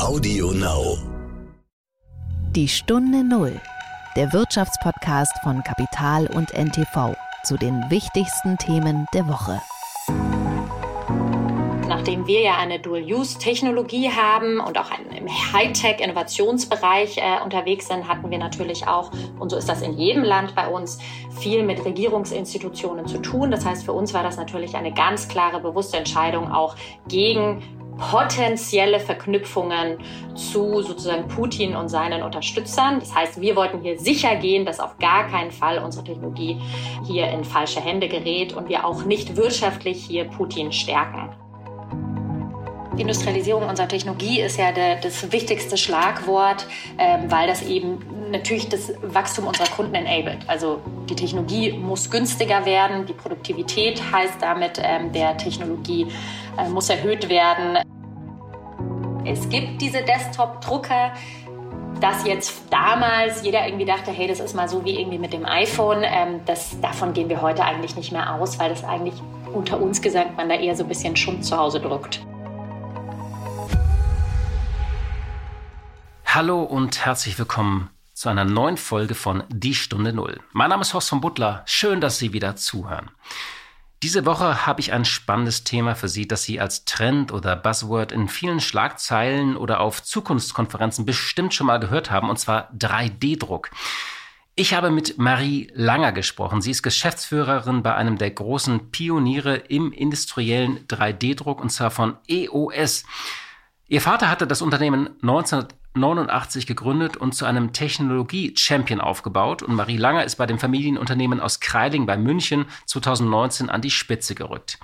Audio Now. Die Stunde Null. Der Wirtschaftspodcast von Kapital und NTV zu den wichtigsten Themen der Woche. Nachdem wir ja eine Dual-Use-Technologie haben und auch im Hightech-Innovationsbereich äh, unterwegs sind, hatten wir natürlich auch, und so ist das in jedem Land bei uns, viel mit Regierungsinstitutionen zu tun. Das heißt, für uns war das natürlich eine ganz klare, bewusste Entscheidung, auch gegen potenzielle Verknüpfungen zu sozusagen Putin und seinen Unterstützern. Das heißt, wir wollten hier sicher gehen, dass auf gar keinen Fall unsere Technologie hier in falsche Hände gerät und wir auch nicht wirtschaftlich hier Putin stärken. Industrialisierung unserer Technologie ist ja der, das wichtigste Schlagwort, ähm, weil das eben natürlich das Wachstum unserer Kunden enabled. Also die Technologie muss günstiger werden, die Produktivität heißt damit ähm, der Technologie äh, muss erhöht werden. Es gibt diese Desktop-Drucker, dass jetzt damals jeder irgendwie dachte, hey, das ist mal so wie irgendwie mit dem iPhone. Ähm, das, davon gehen wir heute eigentlich nicht mehr aus, weil das eigentlich unter uns gesagt man da eher so ein bisschen Schund zu Hause druckt. Hallo und herzlich willkommen zu einer neuen Folge von Die Stunde Null. Mein Name ist Horst von Butler. Schön, dass Sie wieder zuhören. Diese Woche habe ich ein spannendes Thema für Sie, das Sie als Trend oder Buzzword in vielen Schlagzeilen oder auf Zukunftskonferenzen bestimmt schon mal gehört haben, und zwar 3D-Druck. Ich habe mit Marie Langer gesprochen. Sie ist Geschäftsführerin bei einem der großen Pioniere im industriellen 3D-Druck, und zwar von EOS. Ihr Vater hatte das Unternehmen 1989 gegründet und zu einem Technologie-Champion aufgebaut und Marie Langer ist bei dem Familienunternehmen aus Kreiling bei München 2019 an die Spitze gerückt.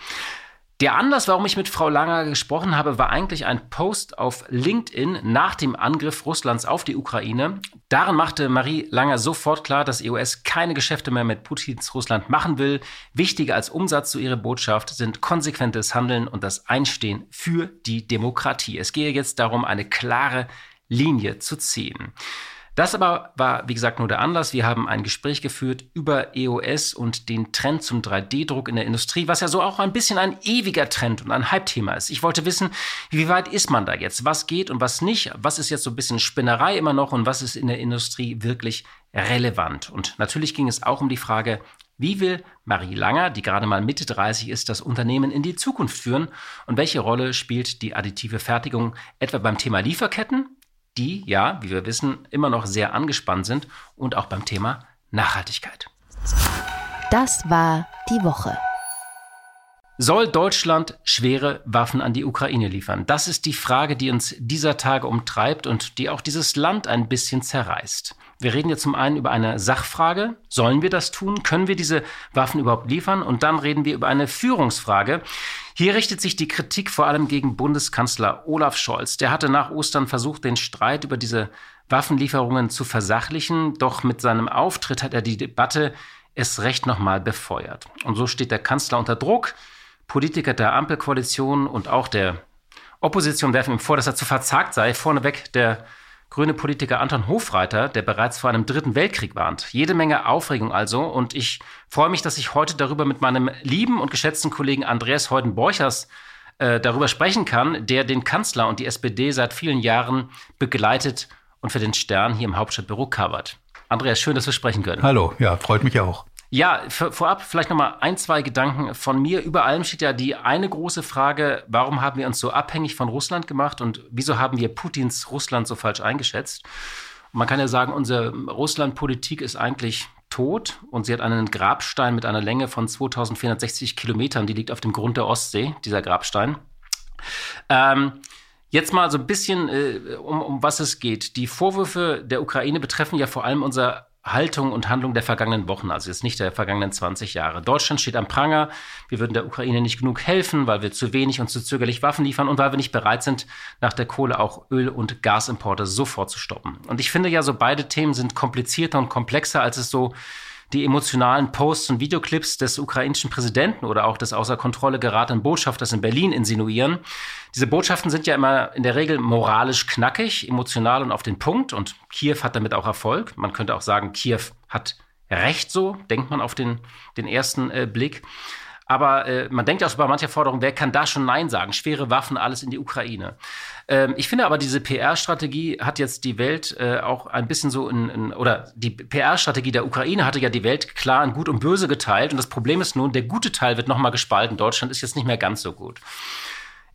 Der Anlass, warum ich mit Frau Langer gesprochen habe, war eigentlich ein Post auf LinkedIn nach dem Angriff Russlands auf die Ukraine. Darin machte Marie Langer sofort klar, dass EOS keine Geschäfte mehr mit Putins Russland machen will. Wichtiger als Umsatz zu ihrer Botschaft sind konsequentes Handeln und das Einstehen für die Demokratie. Es gehe jetzt darum, eine klare Linie zu ziehen. Das aber war, wie gesagt, nur der Anlass. Wir haben ein Gespräch geführt über EOS und den Trend zum 3D-Druck in der Industrie, was ja so auch ein bisschen ein ewiger Trend und ein Hype-Thema ist. Ich wollte wissen, wie weit ist man da jetzt? Was geht und was nicht? Was ist jetzt so ein bisschen Spinnerei immer noch und was ist in der Industrie wirklich relevant? Und natürlich ging es auch um die Frage, wie will Marie Langer, die gerade mal Mitte 30 ist, das Unternehmen in die Zukunft führen? Und welche Rolle spielt die additive Fertigung etwa beim Thema Lieferketten die ja, wie wir wissen, immer noch sehr angespannt sind und auch beim Thema Nachhaltigkeit. Das war die Woche. Soll Deutschland schwere Waffen an die Ukraine liefern? Das ist die Frage, die uns dieser Tage umtreibt und die auch dieses Land ein bisschen zerreißt. Wir reden jetzt zum einen über eine Sachfrage. Sollen wir das tun? Können wir diese Waffen überhaupt liefern? Und dann reden wir über eine Führungsfrage. Hier richtet sich die Kritik vor allem gegen Bundeskanzler Olaf Scholz. Der hatte nach Ostern versucht, den Streit über diese Waffenlieferungen zu versachlichen. Doch mit seinem Auftritt hat er die Debatte erst recht nochmal befeuert. Und so steht der Kanzler unter Druck. Politiker der Ampelkoalition und auch der Opposition werfen ihm vor, dass er zu verzagt sei. Vorneweg der grüne Politiker Anton Hofreiter, der bereits vor einem dritten Weltkrieg warnt. Jede Menge Aufregung also. Und ich freue mich, dass ich heute darüber mit meinem lieben und geschätzten Kollegen Andreas Heuden-Borchers äh, darüber sprechen kann, der den Kanzler und die SPD seit vielen Jahren begleitet und für den Stern hier im Hauptstadtbüro covert. Andreas, schön, dass wir sprechen können. Hallo, ja, freut mich auch. Ja, vorab vielleicht nochmal ein, zwei Gedanken von mir. Über allem steht ja die eine große Frage, warum haben wir uns so abhängig von Russland gemacht und wieso haben wir Putins Russland so falsch eingeschätzt? Man kann ja sagen, unsere Russlandpolitik ist eigentlich tot und sie hat einen Grabstein mit einer Länge von 2460 Kilometern, die liegt auf dem Grund der Ostsee, dieser Grabstein. Ähm, Jetzt mal so ein bisschen, äh, um, um was es geht. Die Vorwürfe der Ukraine betreffen ja vor allem unser Haltung und Handlung der vergangenen Wochen, also jetzt nicht der vergangenen 20 Jahre. Deutschland steht am Pranger. Wir würden der Ukraine nicht genug helfen, weil wir zu wenig und zu zögerlich Waffen liefern und weil wir nicht bereit sind, nach der Kohle auch Öl- und Gasimporte sofort zu stoppen. Und ich finde ja, so beide Themen sind komplizierter und komplexer, als es so die emotionalen Posts und Videoclips des ukrainischen Präsidenten oder auch des außer Kontrolle geratenen Botschafters in Berlin insinuieren. Diese Botschaften sind ja immer in der Regel moralisch knackig, emotional und auf den Punkt. Und Kiew hat damit auch Erfolg. Man könnte auch sagen, Kiew hat recht so, denkt man auf den, den ersten äh, Blick. Aber äh, man denkt auch bei mancher Forderung, wer kann da schon Nein sagen? Schwere Waffen, alles in die Ukraine. Ähm, ich finde aber, diese PR-Strategie hat jetzt die Welt äh, auch ein bisschen so in, in oder die PR-Strategie der Ukraine hatte ja die Welt klar in gut und böse geteilt. Und das Problem ist nun, der gute Teil wird nochmal gespalten. Deutschland ist jetzt nicht mehr ganz so gut.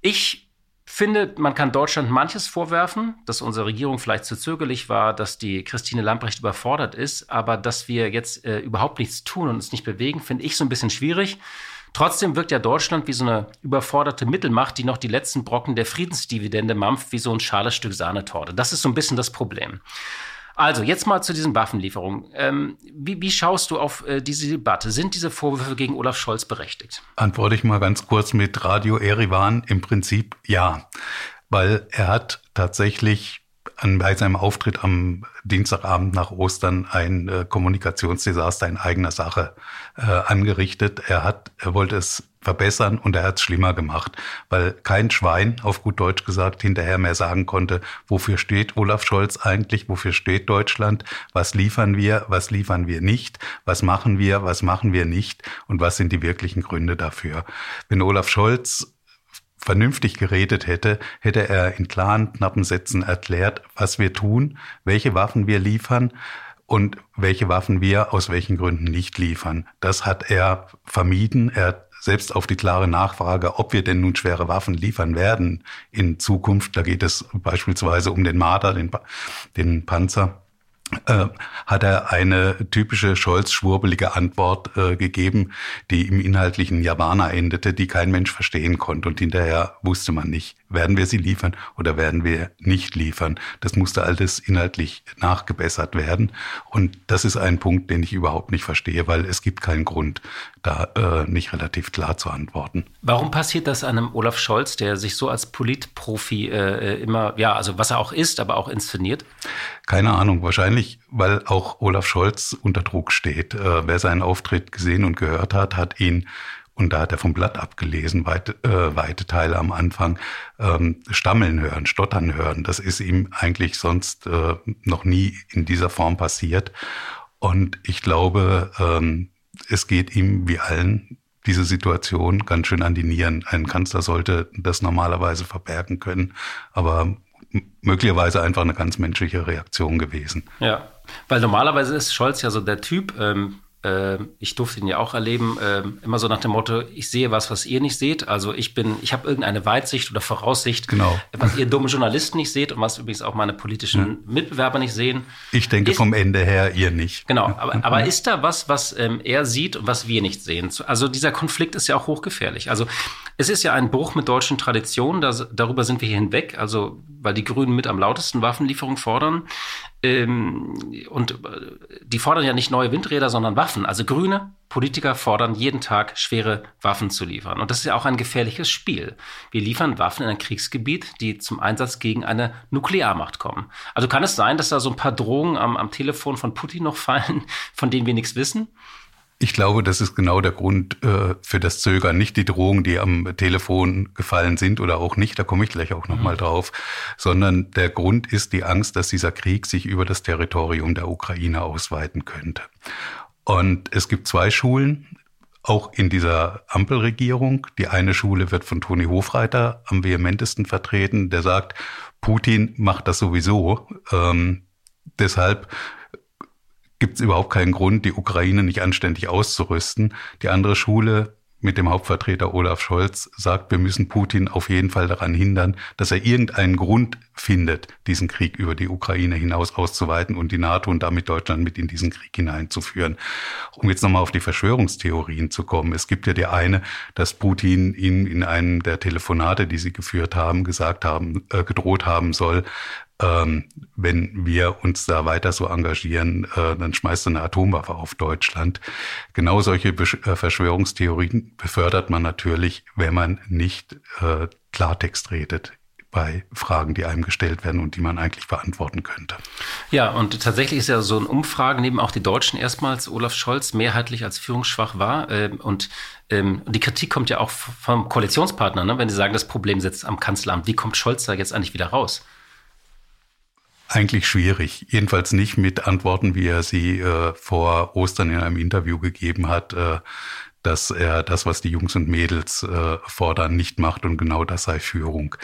Ich finde, man kann Deutschland manches vorwerfen, dass unsere Regierung vielleicht zu zögerlich war, dass die Christine Lamprecht überfordert ist, aber dass wir jetzt äh, überhaupt nichts tun und uns nicht bewegen, finde ich so ein bisschen schwierig. Trotzdem wirkt ja Deutschland wie so eine überforderte Mittelmacht, die noch die letzten Brocken der Friedensdividende mampft, wie so ein schales Stück Sahnetorte. Das ist so ein bisschen das Problem. Also, jetzt mal zu diesen Waffenlieferungen. Ähm, wie, wie, schaust du auf äh, diese Debatte? Sind diese Vorwürfe gegen Olaf Scholz berechtigt? Antworte ich mal ganz kurz mit Radio Erivan. Im Prinzip ja, weil er hat tatsächlich an, bei seinem Auftritt am Dienstagabend nach Ostern ein äh, Kommunikationsdesaster in eigener Sache äh, angerichtet. Er hat, er wollte es verbessern und er hat es schlimmer gemacht, weil kein Schwein, auf gut Deutsch gesagt, hinterher mehr sagen konnte, wofür steht Olaf Scholz eigentlich, wofür steht Deutschland, was liefern wir, was liefern wir nicht, was machen wir, was machen wir nicht und was sind die wirklichen Gründe dafür. Wenn Olaf Scholz vernünftig geredet hätte, hätte er in klaren, knappen Sätzen erklärt, was wir tun, welche Waffen wir liefern und welche Waffen wir aus welchen Gründen nicht liefern. Das hat er vermieden. Er hat selbst auf die klare Nachfrage, ob wir denn nun schwere Waffen liefern werden in Zukunft, da geht es beispielsweise um den Marder, den, den Panzer, äh, hat er eine typische Scholz-schwurbelige Antwort äh, gegeben, die im inhaltlichen Japaner endete, die kein Mensch verstehen konnte. Und hinterher wusste man nicht, werden wir sie liefern oder werden wir nicht liefern. Das musste alles inhaltlich nachgebessert werden. Und das ist ein Punkt, den ich überhaupt nicht verstehe, weil es gibt keinen Grund, da äh, nicht relativ klar zu antworten. Warum passiert das einem Olaf Scholz, der sich so als Politprofi äh, immer, ja, also was er auch ist, aber auch inszeniert? Keine Ahnung, wahrscheinlich, weil auch Olaf Scholz unter Druck steht. Äh, wer seinen Auftritt gesehen und gehört hat, hat ihn und da hat er vom Blatt abgelesen, weite, äh, weite Teile am Anfang, ähm, stammeln hören, stottern hören. Das ist ihm eigentlich sonst äh, noch nie in dieser Form passiert. Und ich glaube, ähm, es geht ihm wie allen diese Situation ganz schön an die Nieren. Ein Kanzler sollte das normalerweise verbergen können, aber möglicherweise einfach eine ganz menschliche Reaktion gewesen. Ja, weil normalerweise ist Scholz ja so der Typ, ähm, äh, ich durfte ihn ja auch erleben, äh, immer so nach dem Motto, ich sehe was, was ihr nicht seht. Also ich bin, ich habe irgendeine Weitsicht oder Voraussicht, genau. was ihr dumme Journalisten nicht seht und was übrigens auch meine politischen ja. Mitbewerber nicht sehen. Ich denke ist, vom Ende her ihr nicht. Genau, aber, aber ist da was, was ähm, er sieht und was wir nicht sehen? Also dieser Konflikt ist ja auch hochgefährlich. Also es ist ja ein Bruch mit deutschen Traditionen, da, darüber sind wir hier hinweg, also weil die Grünen mit am lautesten Waffenlieferungen fordern. Ähm, und äh, die fordern ja nicht neue Windräder, sondern Waffen. Also grüne Politiker fordern jeden Tag schwere Waffen zu liefern. Und das ist ja auch ein gefährliches Spiel. Wir liefern Waffen in ein Kriegsgebiet, die zum Einsatz gegen eine Nuklearmacht kommen. Also kann es sein, dass da so ein paar Drohungen am, am Telefon von Putin noch fallen, von denen wir nichts wissen? Ich glaube, das ist genau der Grund äh, für das Zögern. Nicht die Drohungen, die am Telefon gefallen sind oder auch nicht, da komme ich gleich auch nochmal mhm. drauf, sondern der Grund ist die Angst, dass dieser Krieg sich über das Territorium der Ukraine ausweiten könnte. Und es gibt zwei Schulen, auch in dieser Ampelregierung. Die eine Schule wird von Toni Hofreiter am vehementesten vertreten, der sagt, Putin macht das sowieso. Ähm, deshalb gibt es überhaupt keinen Grund, die Ukraine nicht anständig auszurüsten. Die andere Schule mit dem Hauptvertreter Olaf Scholz sagt, wir müssen Putin auf jeden Fall daran hindern, dass er irgendeinen Grund findet, diesen Krieg über die Ukraine hinaus auszuweiten und die NATO und damit Deutschland mit in diesen Krieg hineinzuführen. Um jetzt nochmal auf die Verschwörungstheorien zu kommen. Es gibt ja die eine, dass Putin ihn in einem der Telefonate, die sie geführt haben, gesagt haben, äh, gedroht haben soll, ähm, wenn wir uns da weiter so engagieren, äh, dann schmeißt du eine Atomwaffe auf Deutschland. Genau solche Besch äh, Verschwörungstheorien befördert man natürlich, wenn man nicht äh, Klartext redet bei Fragen, die einem gestellt werden und die man eigentlich beantworten könnte. Ja, und tatsächlich ist ja so eine Umfrage, neben auch die Deutschen erstmals Olaf Scholz mehrheitlich als führungsschwach war. Ähm, und ähm, die Kritik kommt ja auch vom Koalitionspartner, ne? wenn sie sagen, das Problem sitzt am Kanzleramt. Wie kommt Scholz da jetzt eigentlich wieder raus? Eigentlich schwierig. Jedenfalls nicht mit Antworten, wie er sie äh, vor Ostern in einem Interview gegeben hat. Äh, dass er das, was die Jungs und Mädels äh, fordern, nicht macht und genau das sei Führung.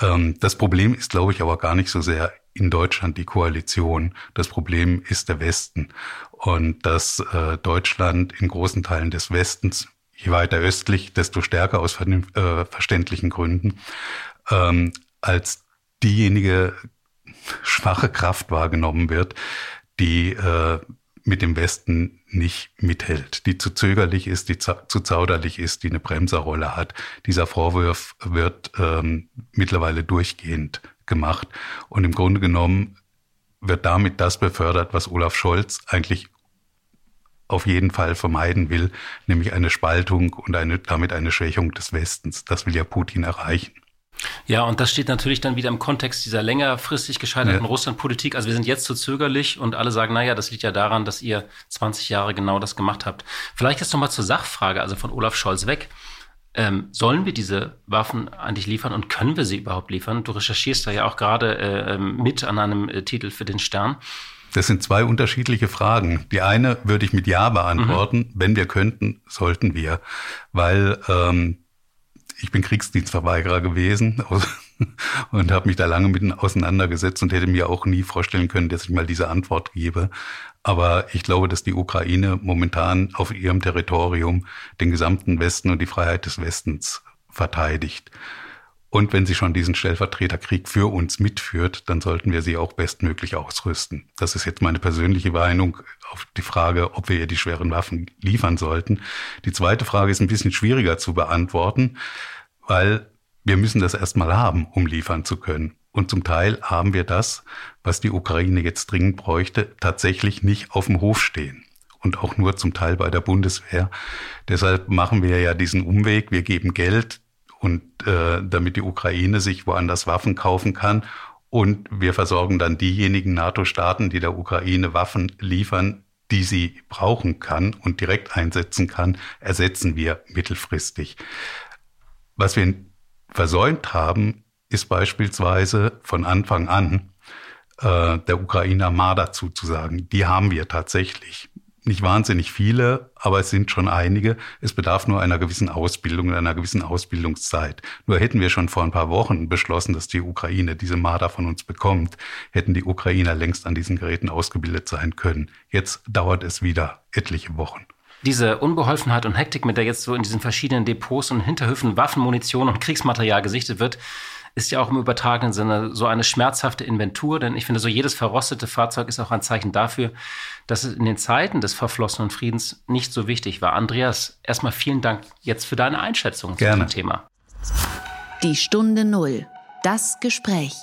Ähm, das Problem ist, glaube ich, aber gar nicht so sehr in Deutschland die Koalition. Das Problem ist der Westen und dass äh, Deutschland in großen Teilen des Westens je weiter östlich, desto stärker aus äh, verständlichen Gründen, ähm, als diejenige schwache Kraft wahrgenommen wird, die äh, mit dem Westen nicht mithält, die zu zögerlich ist, die zu zauderlich ist, die eine Bremserrolle hat. Dieser Vorwurf wird ähm, mittlerweile durchgehend gemacht. Und im Grunde genommen wird damit das befördert, was Olaf Scholz eigentlich auf jeden Fall vermeiden will, nämlich eine Spaltung und eine, damit eine Schwächung des Westens. Das will ja Putin erreichen. Ja, und das steht natürlich dann wieder im Kontext dieser längerfristig gescheiterten ja. Russlandpolitik. Also wir sind jetzt zu zögerlich und alle sagen, naja, das liegt ja daran, dass ihr 20 Jahre genau das gemacht habt. Vielleicht jetzt nochmal zur Sachfrage, also von Olaf Scholz weg. Ähm, sollen wir diese Waffen eigentlich liefern und können wir sie überhaupt liefern? Du recherchierst da ja auch gerade äh, ähm, mit an einem äh, Titel für den Stern. Das sind zwei unterschiedliche Fragen. Die eine würde ich mit Ja beantworten. Mhm. Wenn wir könnten, sollten wir. Weil ähm, ich bin Kriegsdienstverweigerer gewesen und habe mich da lange mit auseinandergesetzt und hätte mir auch nie vorstellen können, dass ich mal diese Antwort gebe. Aber ich glaube, dass die Ukraine momentan auf ihrem Territorium den gesamten Westen und die Freiheit des Westens verteidigt. Und wenn sie schon diesen Stellvertreterkrieg für uns mitführt, dann sollten wir sie auch bestmöglich ausrüsten. Das ist jetzt meine persönliche Meinung auf die Frage, ob wir ihr die schweren Waffen liefern sollten. Die zweite Frage ist ein bisschen schwieriger zu beantworten, weil wir müssen das erstmal haben, um liefern zu können. Und zum Teil haben wir das, was die Ukraine jetzt dringend bräuchte, tatsächlich nicht auf dem Hof stehen und auch nur zum Teil bei der Bundeswehr. Deshalb machen wir ja diesen Umweg. Wir geben Geld und äh, damit die Ukraine sich woanders Waffen kaufen kann. Und wir versorgen dann diejenigen NATO-Staaten, die der Ukraine Waffen liefern, die sie brauchen kann und direkt einsetzen kann, ersetzen wir mittelfristig. Was wir versäumt haben, ist beispielsweise von Anfang an äh, der Ukrainer Marder zuzusagen. Die haben wir tatsächlich nicht wahnsinnig viele, aber es sind schon einige. Es bedarf nur einer gewissen Ausbildung, einer gewissen Ausbildungszeit. Nur hätten wir schon vor ein paar Wochen beschlossen, dass die Ukraine diese Marder von uns bekommt, hätten die Ukrainer längst an diesen Geräten ausgebildet sein können. Jetzt dauert es wieder etliche Wochen. Diese Unbeholfenheit und Hektik, mit der jetzt so in diesen verschiedenen Depots und Hinterhöfen Waffen, Munition und Kriegsmaterial gesichtet wird, ist ja auch im übertragenen Sinne so eine schmerzhafte Inventur, denn ich finde, so jedes verrostete Fahrzeug ist auch ein Zeichen dafür, dass es in den Zeiten des verflossenen Friedens nicht so wichtig war. Andreas, erstmal vielen Dank jetzt für deine Einschätzung Gerne. zu dem Thema. Die Stunde Null. Das Gespräch.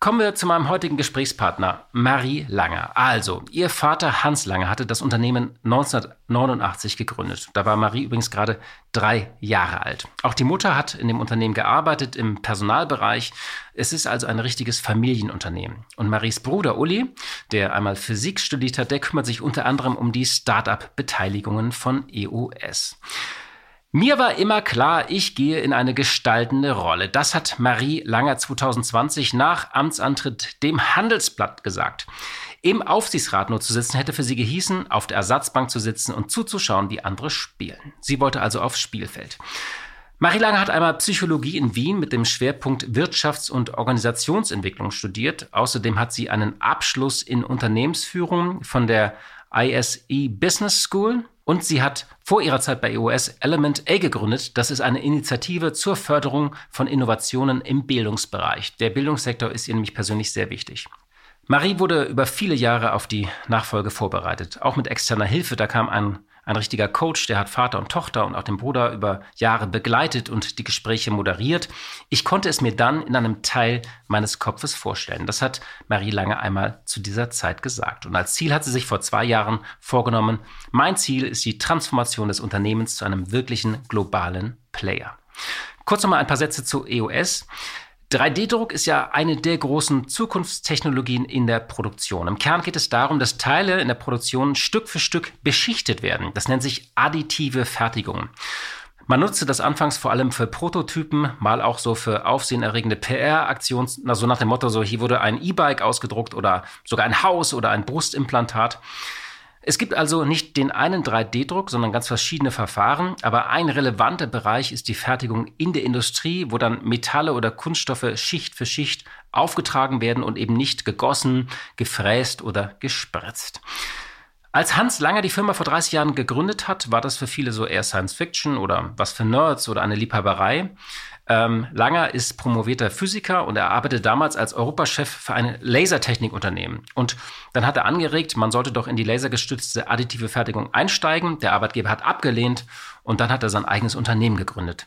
Kommen wir zu meinem heutigen Gesprächspartner, Marie Langer. Also, ihr Vater Hans Langer hatte das Unternehmen 1989 gegründet. Da war Marie übrigens gerade drei Jahre alt. Auch die Mutter hat in dem Unternehmen gearbeitet, im Personalbereich. Es ist also ein richtiges Familienunternehmen. Und Maries Bruder Uli, der einmal Physik studiert hat, der kümmert sich unter anderem um die Start-up-Beteiligungen von EOS. Mir war immer klar, ich gehe in eine gestaltende Rolle. Das hat Marie Langer 2020 nach Amtsantritt dem Handelsblatt gesagt. Im Aufsichtsrat nur zu sitzen hätte für sie gehießen, auf der Ersatzbank zu sitzen und zuzuschauen, wie andere spielen. Sie wollte also aufs Spielfeld. Marie Lange hat einmal Psychologie in Wien mit dem Schwerpunkt Wirtschafts- und Organisationsentwicklung studiert. Außerdem hat sie einen Abschluss in Unternehmensführung von der ISE Business School und sie hat vor ihrer Zeit bei EOS Element A gegründet. Das ist eine Initiative zur Förderung von Innovationen im Bildungsbereich. Der Bildungssektor ist ihr nämlich persönlich sehr wichtig. Marie wurde über viele Jahre auf die Nachfolge vorbereitet, auch mit externer Hilfe. Da kam ein ein richtiger Coach, der hat Vater und Tochter und auch den Bruder über Jahre begleitet und die Gespräche moderiert. Ich konnte es mir dann in einem Teil meines Kopfes vorstellen. Das hat Marie Lange einmal zu dieser Zeit gesagt. Und als Ziel hat sie sich vor zwei Jahren vorgenommen, mein Ziel ist die Transformation des Unternehmens zu einem wirklichen globalen Player. Kurz noch mal ein paar Sätze zu EOS. 3D-Druck ist ja eine der großen Zukunftstechnologien in der Produktion. Im Kern geht es darum, dass Teile in der Produktion Stück für Stück beschichtet werden. Das nennt sich additive Fertigung. Man nutzte das anfangs vor allem für Prototypen, mal auch so für aufsehenerregende PR-Aktionen, so nach dem Motto, so hier wurde ein E-Bike ausgedruckt oder sogar ein Haus oder ein Brustimplantat. Es gibt also nicht den einen 3D-Druck, sondern ganz verschiedene Verfahren. Aber ein relevanter Bereich ist die Fertigung in der Industrie, wo dann Metalle oder Kunststoffe Schicht für Schicht aufgetragen werden und eben nicht gegossen, gefräst oder gespritzt. Als Hans Langer die Firma vor 30 Jahren gegründet hat, war das für viele so eher Science Fiction oder was für Nerds oder eine Liebhaberei. Ähm, Langer ist promovierter Physiker und er arbeitete damals als Europachef für ein Lasertechnikunternehmen. Und dann hat er angeregt, man sollte doch in die lasergestützte additive Fertigung einsteigen. Der Arbeitgeber hat abgelehnt und dann hat er sein eigenes Unternehmen gegründet.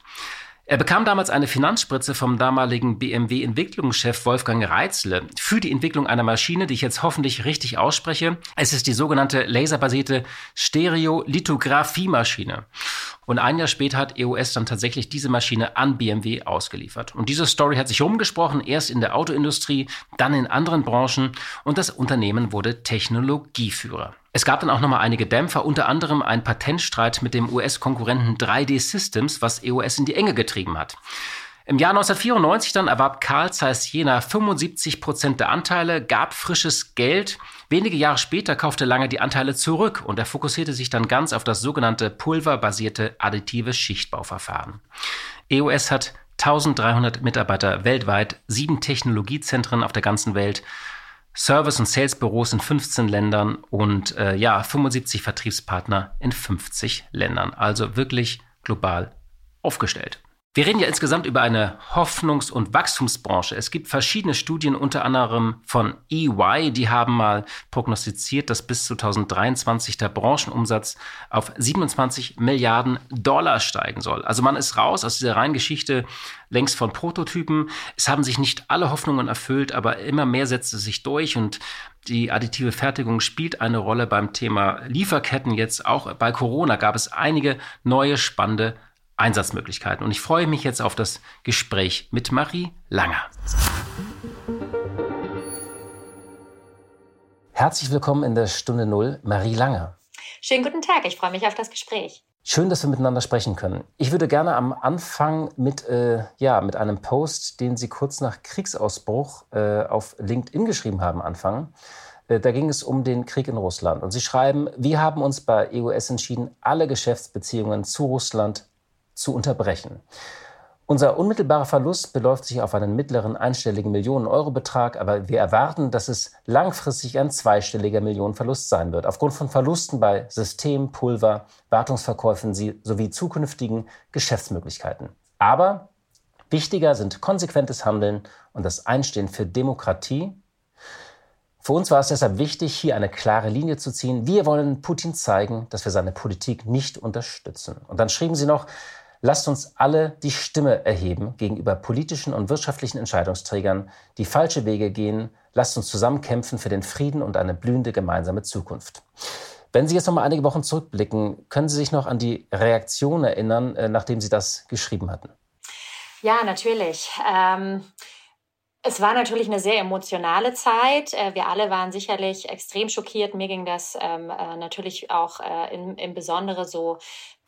Er bekam damals eine Finanzspritze vom damaligen BMW-Entwicklungschef Wolfgang Reitzle für die Entwicklung einer Maschine, die ich jetzt hoffentlich richtig ausspreche. Es ist die sogenannte laserbasierte Stereolithographiemaschine. Und ein Jahr später hat EOS dann tatsächlich diese Maschine an BMW ausgeliefert. Und diese Story hat sich rumgesprochen, erst in der Autoindustrie, dann in anderen Branchen und das Unternehmen wurde Technologieführer. Es gab dann auch nochmal einige Dämpfer, unter anderem ein Patentstreit mit dem US-Konkurrenten 3D Systems, was EOS in die Enge getrieben hat. Im Jahr 1994 dann erwarb Carl Zeiss Jena 75 Prozent der Anteile, gab frisches Geld. Wenige Jahre später kaufte Lange die Anteile zurück und er fokussierte sich dann ganz auf das sogenannte pulverbasierte additive Schichtbauverfahren. EOS hat 1300 Mitarbeiter weltweit, sieben Technologiezentren auf der ganzen Welt, Service- und Salesbüros in 15 Ländern und äh, ja, 75 Vertriebspartner in 50 Ländern. Also wirklich global aufgestellt. Wir reden ja insgesamt über eine Hoffnungs- und Wachstumsbranche. Es gibt verschiedene Studien, unter anderem von EY, die haben mal prognostiziert, dass bis 2023 der Branchenumsatz auf 27 Milliarden Dollar steigen soll. Also man ist raus aus dieser reinen Geschichte längst von Prototypen. Es haben sich nicht alle Hoffnungen erfüllt, aber immer mehr setzt es sich durch und die additive Fertigung spielt eine Rolle beim Thema Lieferketten. Jetzt auch bei Corona gab es einige neue spannende Einsatzmöglichkeiten. Und ich freue mich jetzt auf das Gespräch mit Marie Langer. Herzlich willkommen in der Stunde Null, Marie Langer. Schönen guten Tag, ich freue mich auf das Gespräch. Schön, dass wir miteinander sprechen können. Ich würde gerne am Anfang mit, äh, ja, mit einem Post, den Sie kurz nach Kriegsausbruch äh, auf LinkedIn geschrieben haben, anfangen. Äh, da ging es um den Krieg in Russland. Und Sie schreiben, wir haben uns bei EUS entschieden, alle Geschäftsbeziehungen zu Russland zu unterbrechen. Unser unmittelbarer Verlust beläuft sich auf einen mittleren einstelligen Millionen-Euro-Betrag, aber wir erwarten, dass es langfristig ein zweistelliger Millionenverlust sein wird, aufgrund von Verlusten bei System, Pulver, Wartungsverkäufen sowie zukünftigen Geschäftsmöglichkeiten. Aber wichtiger sind konsequentes Handeln und das Einstehen für Demokratie. Für uns war es deshalb wichtig, hier eine klare Linie zu ziehen. Wir wollen Putin zeigen, dass wir seine Politik nicht unterstützen. Und dann schrieben sie noch, Lasst uns alle die Stimme erheben gegenüber politischen und wirtschaftlichen Entscheidungsträgern, die falsche Wege gehen. Lasst uns zusammen kämpfen für den Frieden und eine blühende gemeinsame Zukunft. Wenn Sie jetzt noch mal einige Wochen zurückblicken, können Sie sich noch an die Reaktion erinnern, äh, nachdem Sie das geschrieben hatten? Ja, natürlich. Ähm es war natürlich eine sehr emotionale Zeit. Äh, wir alle waren sicherlich extrem schockiert. Mir ging das ähm, äh, natürlich auch äh, im, im Besondere so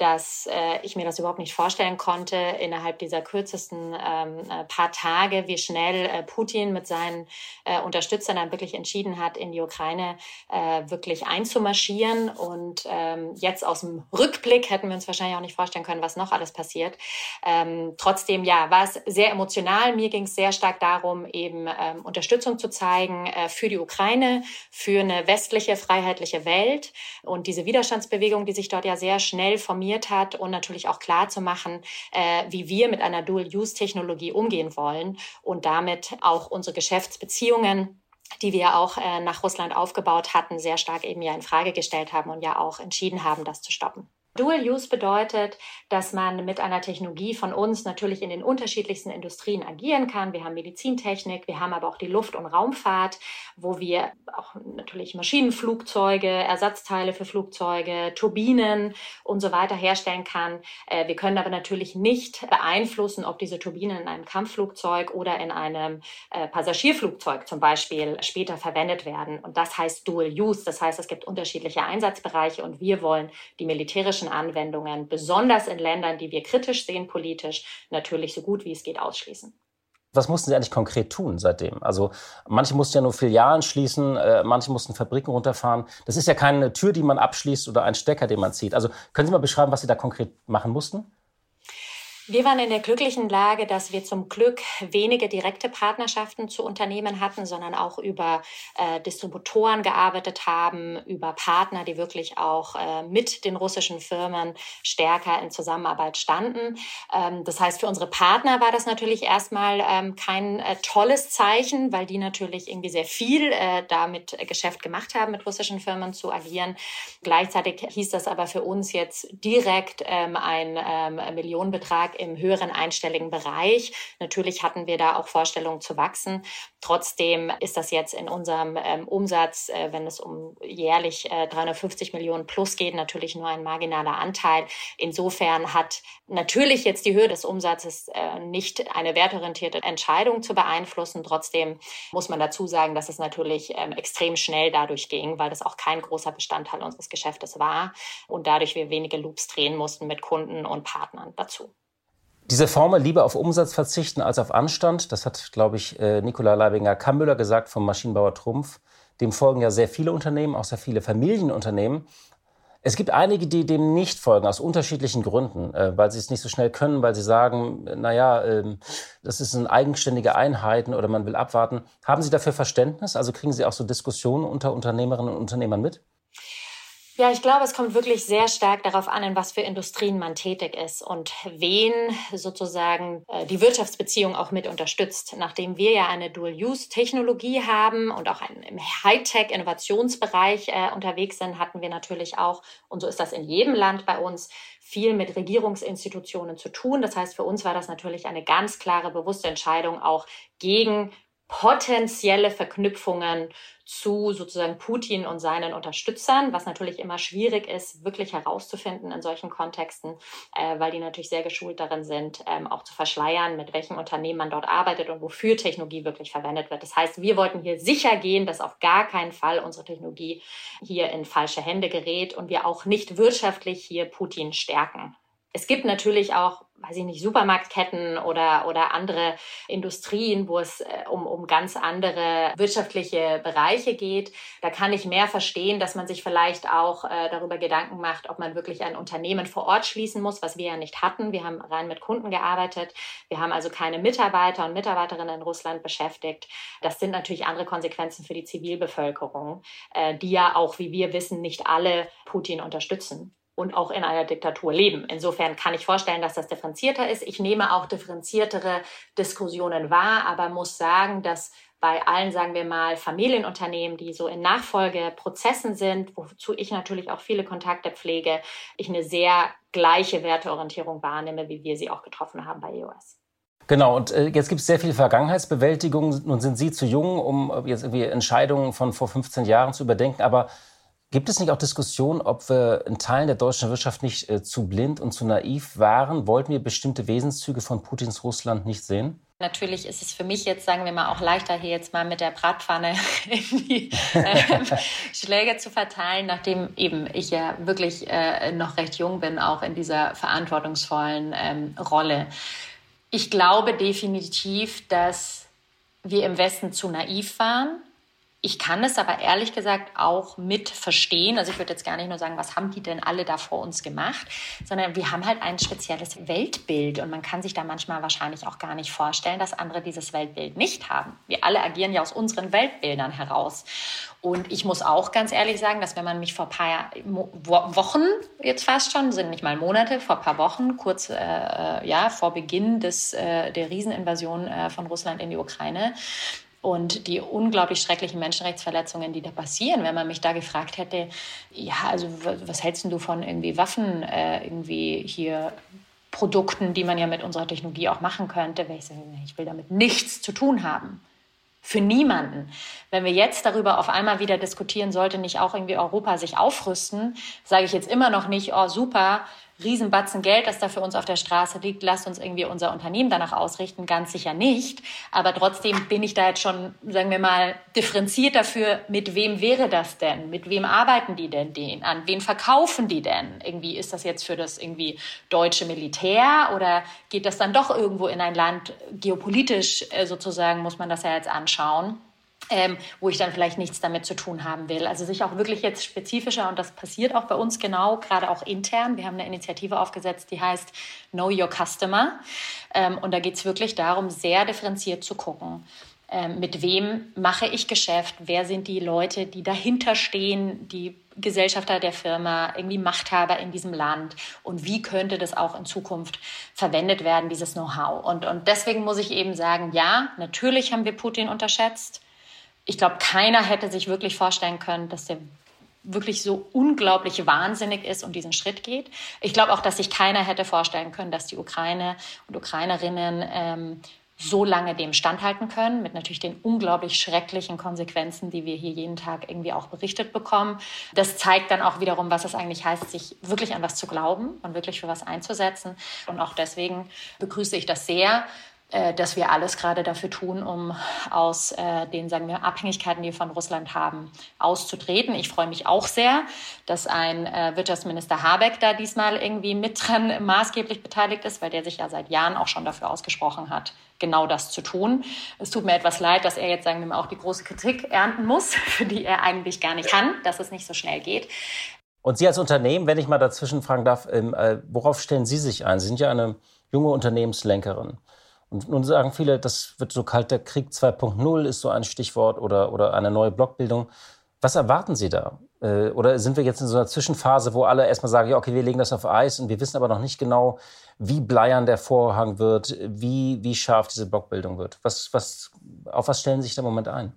dass äh, ich mir das überhaupt nicht vorstellen konnte, innerhalb dieser kürzesten ähm, äh, paar Tage, wie schnell äh, Putin mit seinen äh, Unterstützern dann wirklich entschieden hat, in die Ukraine äh, wirklich einzumarschieren. Und ähm, jetzt aus dem Rückblick hätten wir uns wahrscheinlich auch nicht vorstellen können, was noch alles passiert. Ähm, trotzdem, ja, war es sehr emotional. Mir ging es sehr stark darum, eben ähm, Unterstützung zu zeigen äh, für die Ukraine, für eine westliche, freiheitliche Welt und diese Widerstandsbewegung, die sich dort ja sehr schnell formiert informiert hat und natürlich auch klar zu machen, äh, wie wir mit einer Dual-Use-Technologie umgehen wollen und damit auch unsere Geschäftsbeziehungen die wir auch äh, nach Russland aufgebaut hatten, sehr stark eben ja in Frage gestellt haben und ja auch entschieden haben, das zu stoppen. Dual Use bedeutet, dass man mit einer Technologie von uns natürlich in den unterschiedlichsten Industrien agieren kann. Wir haben Medizintechnik, wir haben aber auch die Luft- und Raumfahrt, wo wir auch natürlich Maschinenflugzeuge, Ersatzteile für Flugzeuge, Turbinen und so weiter herstellen kann. Äh, wir können aber natürlich nicht beeinflussen, ob diese Turbinen in einem Kampfflugzeug oder in einem äh, Passagierflugzeug zum Beispiel später verwendet werden. Und das heißt Dual Use. Das heißt, es gibt unterschiedliche Einsatzbereiche und wir wollen die militärischen politischen Anwendungen, besonders in Ländern, die wir kritisch sehen politisch, natürlich so gut wie es geht ausschließen. Was mussten Sie eigentlich konkret tun seitdem? Also manche mussten ja nur Filialen schließen, äh, manche mussten Fabriken runterfahren. Das ist ja keine Tür, die man abschließt oder ein Stecker, den man zieht. Also können Sie mal beschreiben, was Sie da konkret machen mussten? Wir waren in der glücklichen Lage, dass wir zum Glück wenige direkte Partnerschaften zu Unternehmen hatten, sondern auch über äh, Distributoren gearbeitet haben, über Partner, die wirklich auch äh, mit den russischen Firmen stärker in Zusammenarbeit standen. Ähm, das heißt, für unsere Partner war das natürlich erstmal ähm, kein äh, tolles Zeichen, weil die natürlich irgendwie sehr viel äh, damit Geschäft gemacht haben, mit russischen Firmen zu agieren. Gleichzeitig hieß das aber für uns jetzt direkt ähm, ein ähm, Im höheren einstelligen Bereich. Natürlich hatten wir da auch Vorstellungen zu wachsen. Trotzdem ist das jetzt in unserem ähm, Umsatz, äh, wenn es um jährlich äh, 350 Millionen plus geht, natürlich nur ein marginaler Anteil. Insofern hat natürlich jetzt die Höhe des Umsatzes äh, nicht eine wertorientierte Entscheidung zu beeinflussen. Trotzdem muss man dazu sagen, dass es natürlich ähm, extrem schnell dadurch ging, weil das auch kein großer Bestandteil unseres Geschäftes war und dadurch wir wenige Loops drehen mussten mit Kunden und Partnern dazu. Diese Formel lieber auf Umsatz verzichten als auf Anstand, das hat, glaube ich, äh, Nikola Leibinger-Kammüller gesagt vom Maschinenbauer Trumpf. Dem folgen ja sehr viele Unternehmen, auch sehr viele Familienunternehmen. Es gibt einige, die dem nicht folgen, aus unterschiedlichen Gründen, äh, weil sie es nicht so schnell können, weil sie sagen, naja, ähm, das ist eine eigenständige Einheiten oder man will abwarten. Haben Sie dafür Verständnis? Also kriegen Sie auch so Diskussionen unter Unternehmerinnen und Unternehmern mit? Ja, ich glaube, es kommt wirklich sehr stark darauf an, in was für Industrien man tätig ist und wen sozusagen äh, die Wirtschaftsbeziehung auch mit unterstützt. Nachdem wir ja eine Dual-Use-Technologie haben und auch im Hightech-Innovationsbereich äh, unterwegs sind, hatten wir natürlich auch, und so ist das in jedem Land bei uns, viel mit Regierungsinstitutionen zu tun. Das heißt, für uns war das natürlich eine ganz klare, bewusste Entscheidung, auch gegen potenzielle Verknüpfungen zu sozusagen Putin und seinen Unterstützern, was natürlich immer schwierig ist, wirklich herauszufinden in solchen Kontexten, äh, weil die natürlich sehr geschult darin sind, ähm, auch zu verschleiern, mit welchem Unternehmen man dort arbeitet und wofür Technologie wirklich verwendet wird. Das heißt, wir wollten hier sicher gehen, dass auf gar keinen Fall unsere Technologie hier in falsche Hände gerät und wir auch nicht wirtschaftlich hier Putin stärken. Es gibt natürlich auch weiß ich nicht, Supermarktketten oder, oder andere Industrien, wo es äh, um, um ganz andere wirtschaftliche Bereiche geht. Da kann ich mehr verstehen, dass man sich vielleicht auch äh, darüber Gedanken macht, ob man wirklich ein Unternehmen vor Ort schließen muss, was wir ja nicht hatten. Wir haben rein mit Kunden gearbeitet. Wir haben also keine Mitarbeiter und Mitarbeiterinnen in Russland beschäftigt. Das sind natürlich andere Konsequenzen für die Zivilbevölkerung, äh, die ja auch, wie wir wissen, nicht alle Putin unterstützen und auch in einer Diktatur leben. Insofern kann ich vorstellen, dass das differenzierter ist. Ich nehme auch differenziertere Diskussionen wahr, aber muss sagen, dass bei allen, sagen wir mal, Familienunternehmen, die so in Nachfolgeprozessen sind, wozu ich natürlich auch viele Kontakte pflege, ich eine sehr gleiche Werteorientierung wahrnehme, wie wir sie auch getroffen haben bei EOS. Genau, und äh, jetzt gibt es sehr viel Vergangenheitsbewältigung. Nun sind Sie zu jung, um äh, jetzt irgendwie Entscheidungen von vor 15 Jahren zu überdenken. Aber Gibt es nicht auch Diskussionen, ob wir in Teilen der deutschen Wirtschaft nicht äh, zu blind und zu naiv waren? Wollten wir bestimmte Wesenszüge von Putins Russland nicht sehen? Natürlich ist es für mich jetzt, sagen wir mal, auch leichter, hier jetzt mal mit der Bratpfanne die äh, Schläge zu verteilen, nachdem eben ich ja wirklich äh, noch recht jung bin, auch in dieser verantwortungsvollen ähm, Rolle. Ich glaube definitiv, dass wir im Westen zu naiv waren ich kann es aber ehrlich gesagt auch mit verstehen. Also ich würde jetzt gar nicht nur sagen, was haben die denn alle da vor uns gemacht, sondern wir haben halt ein spezielles Weltbild und man kann sich da manchmal wahrscheinlich auch gar nicht vorstellen, dass andere dieses Weltbild nicht haben. Wir alle agieren ja aus unseren Weltbildern heraus. Und ich muss auch ganz ehrlich sagen, dass wenn man mich vor ein paar Wochen, jetzt fast schon, sind nicht mal Monate, vor ein paar Wochen, kurz äh, äh ja, vor Beginn des, äh, der Rieseninvasion äh, von Russland in die Ukraine, und die unglaublich schrecklichen Menschenrechtsverletzungen, die da passieren, wenn man mich da gefragt hätte, ja, also was hältst du von irgendwie Waffen, äh, irgendwie hier Produkten, die man ja mit unserer Technologie auch machen könnte, wäre ich sagen, ich will damit nichts zu tun haben. Für niemanden. Wenn wir jetzt darüber auf einmal wieder diskutieren, sollte nicht auch irgendwie Europa sich aufrüsten, sage ich jetzt immer noch nicht, oh super, Riesenbatzen Geld, das da für uns auf der Straße liegt, lasst uns irgendwie unser Unternehmen danach ausrichten, ganz sicher nicht. Aber trotzdem bin ich da jetzt schon, sagen wir mal, differenziert dafür, mit wem wäre das denn? Mit wem arbeiten die denn den? An wen verkaufen die denn? Irgendwie ist das jetzt für das irgendwie deutsche Militär oder geht das dann doch irgendwo in ein Land geopolitisch äh, sozusagen, muss man das ja jetzt anschauen? Ähm, wo ich dann vielleicht nichts damit zu tun haben will. Also sich auch wirklich jetzt spezifischer, und das passiert auch bei uns genau, gerade auch intern. Wir haben eine Initiative aufgesetzt, die heißt Know Your Customer. Ähm, und da geht es wirklich darum, sehr differenziert zu gucken. Ähm, mit wem mache ich Geschäft? Wer sind die Leute, die dahinter stehen, die Gesellschafter der Firma, irgendwie Machthaber in diesem Land und wie könnte das auch in Zukunft verwendet werden, dieses Know-how. Und, und deswegen muss ich eben sagen, ja, natürlich haben wir Putin unterschätzt ich glaube, keiner hätte sich wirklich vorstellen können, dass der wirklich so unglaublich wahnsinnig ist und diesen Schritt geht. Ich glaube auch, dass sich keiner hätte vorstellen können, dass die Ukraine und Ukrainerinnen ähm, so lange dem standhalten können, mit natürlich den unglaublich schrecklichen Konsequenzen, die wir hier jeden Tag irgendwie auch berichtet bekommen. Das zeigt dann auch wiederum, was es eigentlich heißt, sich wirklich an was zu glauben und wirklich für was einzusetzen. Und auch deswegen begrüße ich das sehr, dass wir alles gerade dafür tun, um aus äh, den, sagen wir, Abhängigkeiten, die wir von Russland haben, auszutreten. Ich freue mich auch sehr, dass ein äh, Wirtschaftsminister Habeck da diesmal irgendwie mit dran maßgeblich beteiligt ist, weil der sich ja seit Jahren auch schon dafür ausgesprochen hat, genau das zu tun. Es tut mir etwas leid, dass er jetzt, sagen wir mal, auch die große Kritik ernten muss, für die er eigentlich gar nicht kann, dass es nicht so schnell geht. Und Sie als Unternehmen, wenn ich mal dazwischen fragen darf, ähm, äh, worauf stellen Sie sich ein? Sie sind ja eine junge Unternehmenslenkerin. Und nun sagen viele, das wird so kalter Krieg 2.0 ist so ein Stichwort oder, oder eine neue Blockbildung. Was erwarten Sie da? Äh, oder sind wir jetzt in so einer Zwischenphase, wo alle erstmal sagen, ja, okay, wir legen das auf Eis und wir wissen aber noch nicht genau, wie bleiern der Vorhang wird, wie, wie scharf diese Blockbildung wird? Was, was, auf was stellen Sie sich da im Moment ein?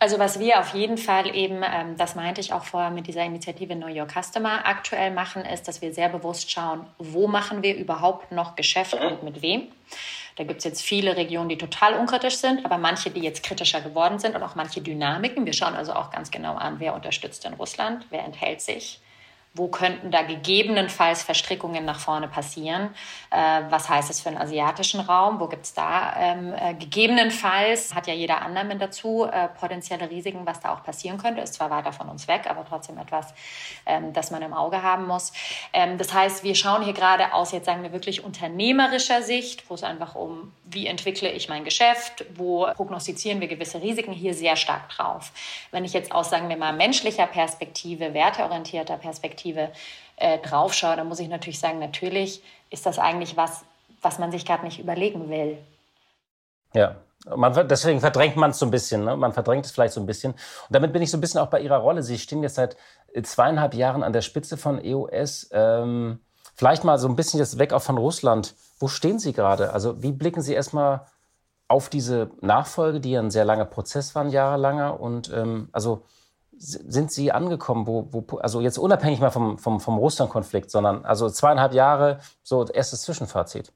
Also was wir auf jeden Fall eben, ähm, das meinte ich auch vorher mit dieser Initiative Know Your Customer aktuell machen, ist, dass wir sehr bewusst schauen, wo machen wir überhaupt noch Geschäft und mit wem. Da gibt es jetzt viele Regionen, die total unkritisch sind, aber manche, die jetzt kritischer geworden sind und auch manche Dynamiken. Wir schauen also auch ganz genau an, wer unterstützt in Russland, wer enthält sich wo könnten da gegebenenfalls Verstrickungen nach vorne passieren? Äh, was heißt es für den asiatischen Raum? Wo gibt es da ähm, äh, gegebenenfalls, hat ja jeder Annahme dazu, äh, potenzielle Risiken, was da auch passieren könnte? Ist zwar weiter von uns weg, aber trotzdem etwas, ähm, das man im Auge haben muss. Ähm, das heißt, wir schauen hier gerade aus, jetzt sagen wir wirklich unternehmerischer Sicht, wo es einfach um, wie entwickle ich mein Geschäft, wo prognostizieren wir gewisse Risiken, hier sehr stark drauf. Wenn ich jetzt aus, sagen wir mal, menschlicher Perspektive, werteorientierter Perspektive, Perspektive äh, drauf schaue, dann muss ich natürlich sagen, natürlich ist das eigentlich was, was man sich gerade nicht überlegen will. Ja, man, deswegen verdrängt man es so ein bisschen. Ne? Man verdrängt es vielleicht so ein bisschen. Und damit bin ich so ein bisschen auch bei Ihrer Rolle. Sie stehen jetzt seit äh, zweieinhalb Jahren an der Spitze von EOS. Ähm, vielleicht mal so ein bisschen jetzt weg auch von Russland. Wo stehen Sie gerade? Also wie blicken Sie erstmal auf diese Nachfolge, die ja ein sehr langer Prozess war, ein jahrelanger? Und ähm, also sind Sie angekommen, wo, wo also jetzt unabhängig mal vom, vom, vom Russland-Konflikt, sondern also zweieinhalb Jahre, so erstes Zwischenfazit?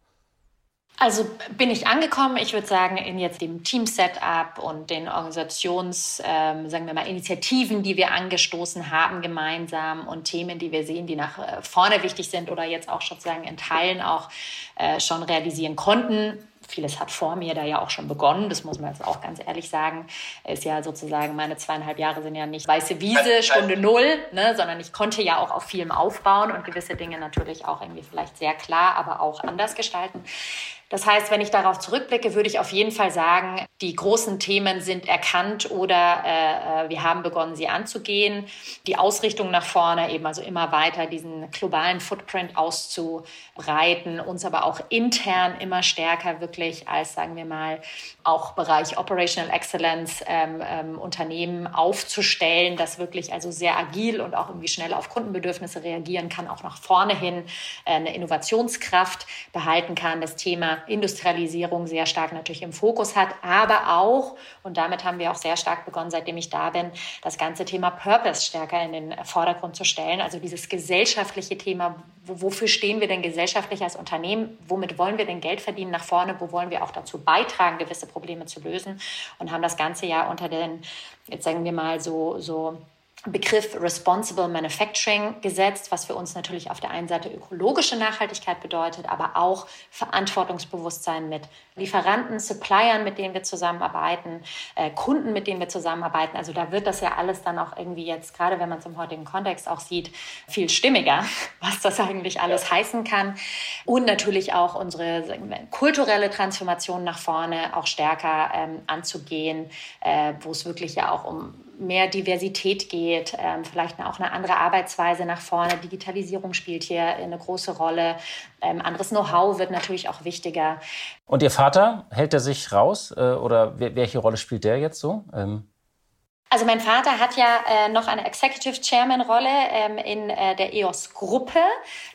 Also bin ich angekommen, ich würde sagen, in jetzt dem Team-Setup und den Organisations, ähm, sagen wir mal, Initiativen, die wir angestoßen haben gemeinsam und Themen, die wir sehen, die nach äh, vorne wichtig sind oder jetzt auch sozusagen in Teilen auch äh, schon realisieren konnten, vieles hat vor mir da ja auch schon begonnen, das muss man jetzt auch ganz ehrlich sagen. Ist ja sozusagen, meine zweieinhalb Jahre sind ja nicht weiße Wiese, Stunde Null, ne, sondern ich konnte ja auch auf vielem aufbauen und gewisse Dinge natürlich auch irgendwie vielleicht sehr klar, aber auch anders gestalten. Das heißt, wenn ich darauf zurückblicke, würde ich auf jeden Fall sagen, die großen Themen sind erkannt oder äh, äh, wir haben begonnen, sie anzugehen. Die Ausrichtung nach vorne, eben also immer weiter diesen globalen Footprint auszubreiten, uns aber auch intern immer stärker wirklich als, sagen wir mal, auch Bereich Operational Excellence ähm, ähm, Unternehmen aufzustellen, das wirklich also sehr agil und auch irgendwie schnell auf Kundenbedürfnisse reagieren kann, auch nach vorne hin äh, eine Innovationskraft behalten kann. Das Thema Industrialisierung sehr stark natürlich im Fokus hat, aber auch, und damit haben wir auch sehr stark begonnen, seitdem ich da bin, das ganze Thema Purpose stärker in den Vordergrund zu stellen. Also dieses gesellschaftliche Thema, wofür stehen wir denn gesellschaftlich als Unternehmen? Womit wollen wir denn Geld verdienen nach vorne? Wo wollen wir auch dazu beitragen, gewisse Probleme zu lösen? Und haben das ganze Jahr unter den, jetzt sagen wir mal so, so Begriff Responsible Manufacturing gesetzt, was für uns natürlich auf der einen Seite ökologische Nachhaltigkeit bedeutet, aber auch Verantwortungsbewusstsein mit Lieferanten, Suppliern, mit denen wir zusammenarbeiten, äh, Kunden, mit denen wir zusammenarbeiten. Also da wird das ja alles dann auch irgendwie jetzt, gerade wenn man es im heutigen Kontext auch sieht, viel stimmiger, was das eigentlich alles heißen kann. Und natürlich auch unsere kulturelle Transformation nach vorne auch stärker ähm, anzugehen, äh, wo es wirklich ja auch um mehr Diversität geht, ähm, vielleicht auch eine andere Arbeitsweise nach vorne. Digitalisierung spielt hier eine große Rolle. Ähm, anderes Know-how wird natürlich auch wichtiger. Und Ihr Vater, hält er sich raus äh, oder welche Rolle spielt der jetzt so? Ähm also mein Vater hat ja äh, noch eine Executive Chairman Rolle ähm, in äh, der EOS Gruppe.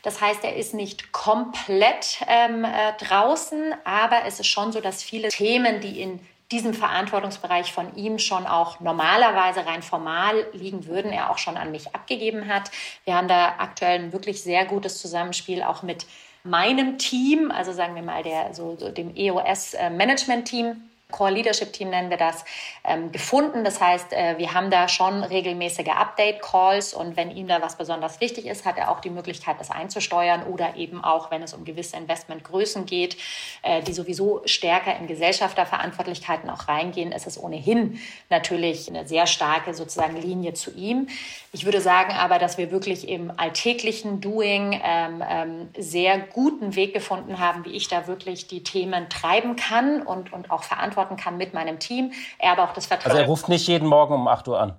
Das heißt, er ist nicht komplett ähm, äh, draußen, aber es ist schon so, dass viele Themen, die in diesem Verantwortungsbereich von ihm schon auch normalerweise rein formal liegen würden, er auch schon an mich abgegeben hat. Wir haben da aktuell ein wirklich sehr gutes Zusammenspiel auch mit meinem Team, also sagen wir mal der, so, so dem EOS-Management-Team äh, Core Leadership Team nennen wir das, ähm, gefunden. Das heißt, äh, wir haben da schon regelmäßige Update-Calls und wenn ihm da was besonders wichtig ist, hat er auch die Möglichkeit, das einzusteuern oder eben auch, wenn es um gewisse Investmentgrößen geht, äh, die sowieso stärker in Gesellschafterverantwortlichkeiten auch reingehen, ist es ohnehin natürlich eine sehr starke sozusagen Linie zu ihm. Ich würde sagen aber, dass wir wirklich im alltäglichen Doing ähm, ähm, sehr guten Weg gefunden haben, wie ich da wirklich die Themen treiben kann und, und auch verantworten verantworten kann mit meinem Team. Er aber auch das Vertrauen. Also er ruft nicht jeden Morgen um 8 Uhr an.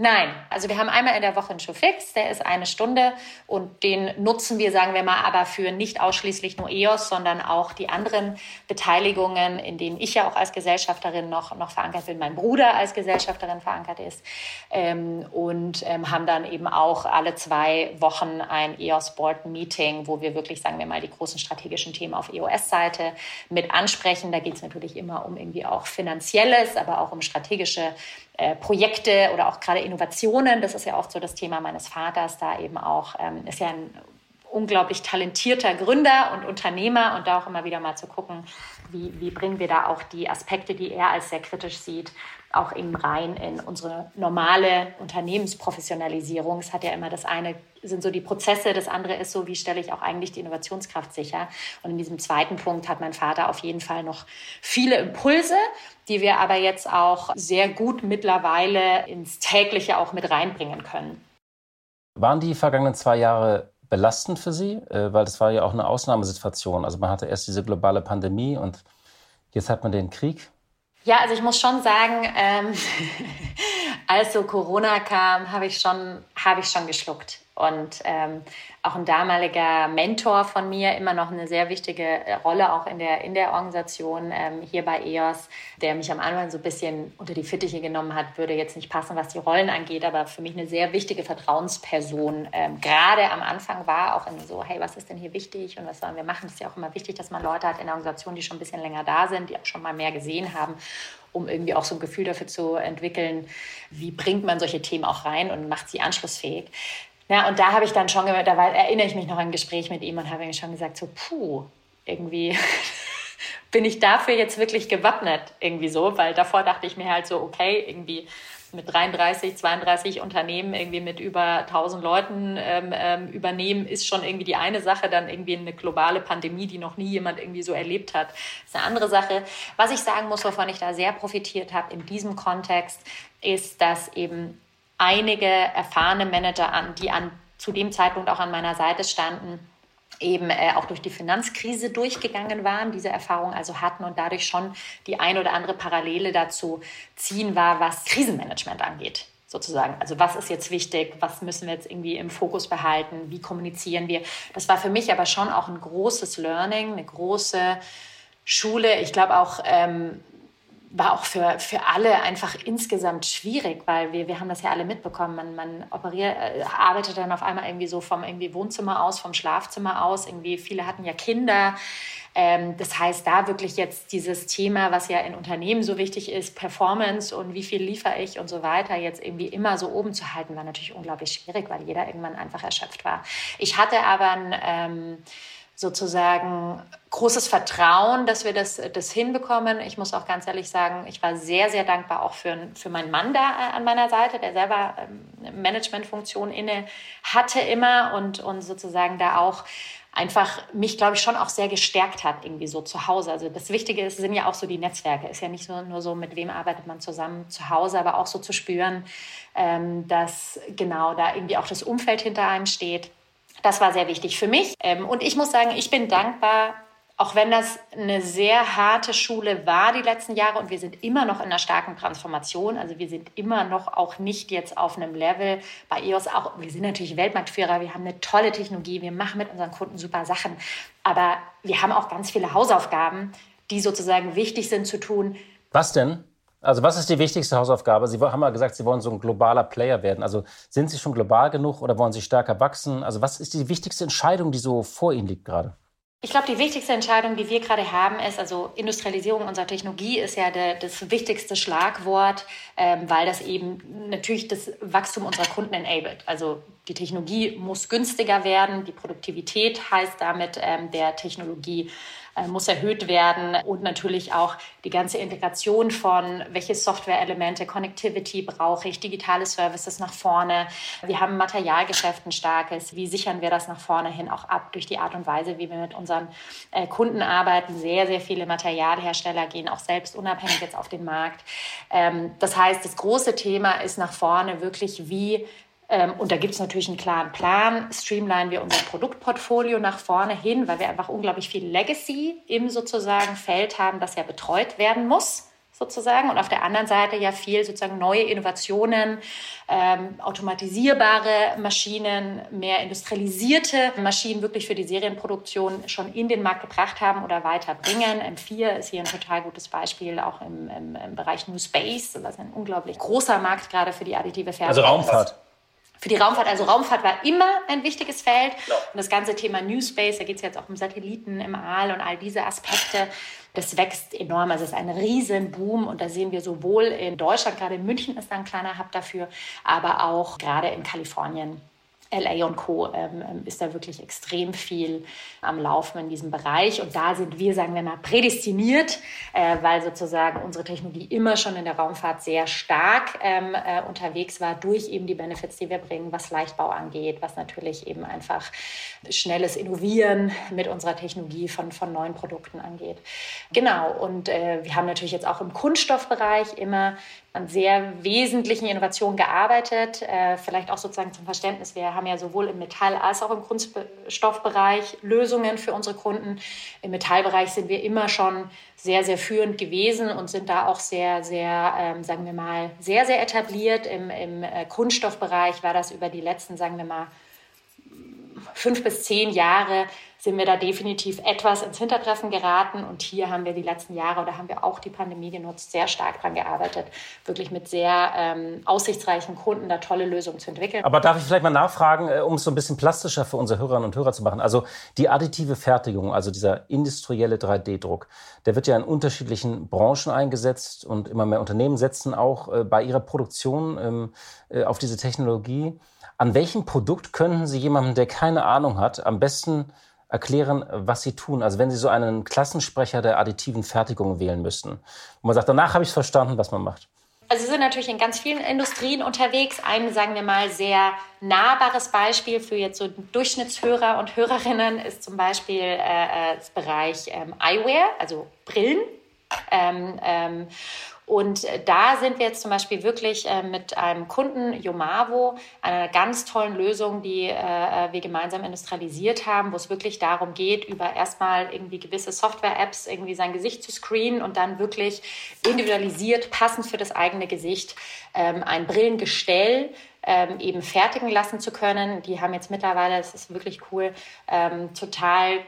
Nein, also wir haben einmal in der Woche einen Showfix, der ist eine Stunde und den nutzen wir, sagen wir mal, aber für nicht ausschließlich nur EOS, sondern auch die anderen Beteiligungen, in denen ich ja auch als Gesellschafterin noch, noch verankert bin, mein Bruder als Gesellschafterin verankert ist ähm, und ähm, haben dann eben auch alle zwei Wochen ein EOS Board Meeting, wo wir wirklich, sagen wir mal, die großen strategischen Themen auf EOS-Seite mit ansprechen. Da geht es natürlich immer um irgendwie auch Finanzielles, aber auch um strategische äh, Projekte oder auch gerade Innovationen. Das ist ja oft so das Thema meines Vaters, da eben auch, ähm, ist ja ein unglaublich talentierter Gründer und Unternehmer und da auch immer wieder mal zu gucken, wie, wie bringen wir da auch die Aspekte, die er als sehr kritisch sieht, auch eben rein in unsere normale Unternehmensprofessionalisierung. Es hat ja immer das eine sind so die Prozesse, das andere ist so, wie stelle ich auch eigentlich die Innovationskraft sicher. Und in diesem zweiten Punkt hat mein Vater auf jeden Fall noch viele Impulse, die wir aber jetzt auch sehr gut mittlerweile ins tägliche auch mit reinbringen können. Waren die vergangenen zwei Jahre belastend für Sie? Äh, weil das war ja auch eine Ausnahmesituation. Also man hatte erst diese globale Pandemie und jetzt hat man den Krieg. Ja, also ich muss schon sagen, ähm, als so Corona kam, habe ich schon, habe ich schon geschluckt. Und ähm, auch ein damaliger Mentor von mir, immer noch eine sehr wichtige äh, Rolle auch in der, in der Organisation ähm, hier bei EOS, der mich am Anfang so ein bisschen unter die Fittiche genommen hat, würde jetzt nicht passen, was die Rollen angeht, aber für mich eine sehr wichtige Vertrauensperson. Ähm, gerade am Anfang war auch in so, hey, was ist denn hier wichtig und was sollen wir machen? Es ist ja auch immer wichtig, dass man Leute hat in der Organisation, die schon ein bisschen länger da sind, die auch schon mal mehr gesehen haben um irgendwie auch so ein Gefühl dafür zu entwickeln, wie bringt man solche Themen auch rein und macht sie anschlussfähig. Ja, und da habe ich dann schon, da war, erinnere ich mich noch an ein Gespräch mit ihm und habe ihm schon gesagt, so, puh, irgendwie bin ich dafür jetzt wirklich gewappnet, irgendwie so, weil davor dachte ich mir halt so, okay, irgendwie mit 33, 32 Unternehmen irgendwie mit über 1000 Leuten ähm, ähm, übernehmen, ist schon irgendwie die eine Sache. Dann irgendwie eine globale Pandemie, die noch nie jemand irgendwie so erlebt hat, ist eine andere Sache. Was ich sagen muss, wovon ich da sehr profitiert habe in diesem Kontext, ist, dass eben einige erfahrene Manager an, die an, zu dem Zeitpunkt auch an meiner Seite standen, eben äh, auch durch die Finanzkrise durchgegangen waren, diese Erfahrung also hatten und dadurch schon die ein oder andere Parallele dazu ziehen war, was Krisenmanagement angeht sozusagen. Also was ist jetzt wichtig, was müssen wir jetzt irgendwie im Fokus behalten, wie kommunizieren wir. Das war für mich aber schon auch ein großes Learning, eine große Schule. Ich glaube auch ähm, war auch für, für alle einfach insgesamt schwierig, weil wir, wir haben das ja alle mitbekommen. Man, man operiert, äh, arbeitet dann auf einmal irgendwie so vom irgendwie Wohnzimmer aus, vom Schlafzimmer aus. Irgendwie viele hatten ja Kinder. Ähm, das heißt, da wirklich jetzt dieses Thema, was ja in Unternehmen so wichtig ist, Performance und wie viel liefere ich und so weiter, jetzt irgendwie immer so oben zu halten, war natürlich unglaublich schwierig, weil jeder irgendwann einfach erschöpft war. Ich hatte aber ein ähm, sozusagen großes Vertrauen, dass wir das, das hinbekommen. Ich muss auch ganz ehrlich sagen, ich war sehr, sehr dankbar auch für, für meinen Mann da äh, an meiner Seite, der selber ähm, Managementfunktion inne hatte immer und, und sozusagen da auch einfach mich, glaube ich, schon auch sehr gestärkt hat, irgendwie so zu Hause. Also das Wichtige ist, sind ja auch so die Netzwerke. Ist ja nicht so, nur so, mit wem arbeitet man zusammen zu Hause, aber auch so zu spüren, ähm, dass genau da irgendwie auch das Umfeld hinter einem steht. Das war sehr wichtig für mich. Ähm, und ich muss sagen, ich bin dankbar, auch wenn das eine sehr harte Schule war die letzten Jahre und wir sind immer noch in einer starken Transformation, also wir sind immer noch auch nicht jetzt auf einem Level bei EOS auch, wir sind natürlich Weltmarktführer, wir haben eine tolle Technologie, wir machen mit unseren Kunden super Sachen, aber wir haben auch ganz viele Hausaufgaben, die sozusagen wichtig sind zu tun. Was denn? Also was ist die wichtigste Hausaufgabe? Sie haben mal gesagt, Sie wollen so ein globaler Player werden. Also sind Sie schon global genug oder wollen Sie stärker wachsen? Also was ist die wichtigste Entscheidung, die so vor Ihnen liegt gerade? Ich glaube, die wichtigste Entscheidung, die wir gerade haben, ist, also Industrialisierung unserer Technologie ist ja der, das wichtigste Schlagwort, ähm, weil das eben natürlich das Wachstum unserer Kunden enabled. Also die Technologie muss günstiger werden, die Produktivität heißt damit ähm, der Technologie muss erhöht werden und natürlich auch die ganze Integration von welche Software-Elemente, Connectivity brauche ich, digitale Services nach vorne. Wir haben Materialgeschäft ein starkes. Wie sichern wir das nach vorne hin auch ab durch die Art und Weise, wie wir mit unseren äh, Kunden arbeiten? Sehr, sehr viele Materialhersteller gehen auch selbst unabhängig jetzt auf den Markt. Ähm, das heißt, das große Thema ist nach vorne wirklich, wie und da gibt es natürlich einen klaren Plan. Streamline wir unser Produktportfolio nach vorne hin, weil wir einfach unglaublich viel Legacy im sozusagen Feld haben, das ja betreut werden muss sozusagen. Und auf der anderen Seite ja viel sozusagen neue Innovationen, ähm, automatisierbare Maschinen, mehr industrialisierte Maschinen wirklich für die Serienproduktion schon in den Markt gebracht haben oder weiterbringen. M4 ist hier ein total gutes Beispiel, auch im, im, im Bereich New Space, was ein unglaublich großer Markt gerade für die additive Fertigung Also Raumfahrt für die Raumfahrt. Also Raumfahrt war immer ein wichtiges Feld. Ja. Und das ganze Thema New Space, da geht es jetzt auch um Satelliten im All und all diese Aspekte. Das wächst enorm. Also es ist ein Riesenboom und da sehen wir sowohl in Deutschland, gerade in München ist da ein kleiner Hub dafür, aber auch gerade in Kalifornien LA und Co. Ähm, ähm, ist da wirklich extrem viel am Laufen in diesem Bereich. Und da sind wir, sagen wir mal, prädestiniert, äh, weil sozusagen unsere Technologie immer schon in der Raumfahrt sehr stark ähm, äh, unterwegs war, durch eben die Benefits, die wir bringen, was Leichtbau angeht, was natürlich eben einfach schnelles Innovieren mit unserer Technologie von, von neuen Produkten angeht. Genau. Und äh, wir haben natürlich jetzt auch im Kunststoffbereich immer an sehr wesentlichen Innovationen gearbeitet. Äh, vielleicht auch sozusagen zum Verständnis, wir haben ja sowohl im Metall- als auch im Kunststoffbereich Lösungen für unsere Kunden. Im Metallbereich sind wir immer schon sehr, sehr führend gewesen und sind da auch sehr, sehr, ähm, sagen wir mal, sehr, sehr etabliert. Im, im äh, Kunststoffbereich war das über die letzten, sagen wir mal, fünf bis zehn Jahre sind wir da definitiv etwas ins Hintertreffen geraten. Und hier haben wir die letzten Jahre oder haben wir auch die Pandemie genutzt, sehr stark daran gearbeitet, wirklich mit sehr ähm, aussichtsreichen Kunden da tolle Lösungen zu entwickeln. Aber darf ich vielleicht mal nachfragen, äh, um es so ein bisschen plastischer für unsere Hörerinnen und Hörer zu machen? Also die additive Fertigung, also dieser industrielle 3D-Druck, der wird ja in unterschiedlichen Branchen eingesetzt und immer mehr Unternehmen setzen auch äh, bei ihrer Produktion ähm, äh, auf diese Technologie. An welchem Produkt könnten Sie jemandem, der keine Ahnung hat, am besten erklären, was sie tun. Also wenn sie so einen Klassensprecher der additiven Fertigung wählen müssten. wo man sagt, danach habe ich verstanden, was man macht. Also Sie sind natürlich in ganz vielen Industrien unterwegs. Ein, sagen wir mal, sehr nahbares Beispiel für jetzt so Durchschnittshörer und Hörerinnen ist zum Beispiel äh, äh das Bereich ähm, Eyewear, also Brillen. Ähm, ähm, und äh, da sind wir jetzt zum Beispiel wirklich äh, mit einem Kunden, Yomavo, einer ganz tollen Lösung, die äh, wir gemeinsam industrialisiert haben, wo es wirklich darum geht, über erstmal irgendwie gewisse Software-Apps irgendwie sein Gesicht zu screenen und dann wirklich individualisiert, passend für das eigene Gesicht, ähm, ein Brillengestell ähm, eben fertigen lassen zu können. Die haben jetzt mittlerweile, das ist wirklich cool, ähm, total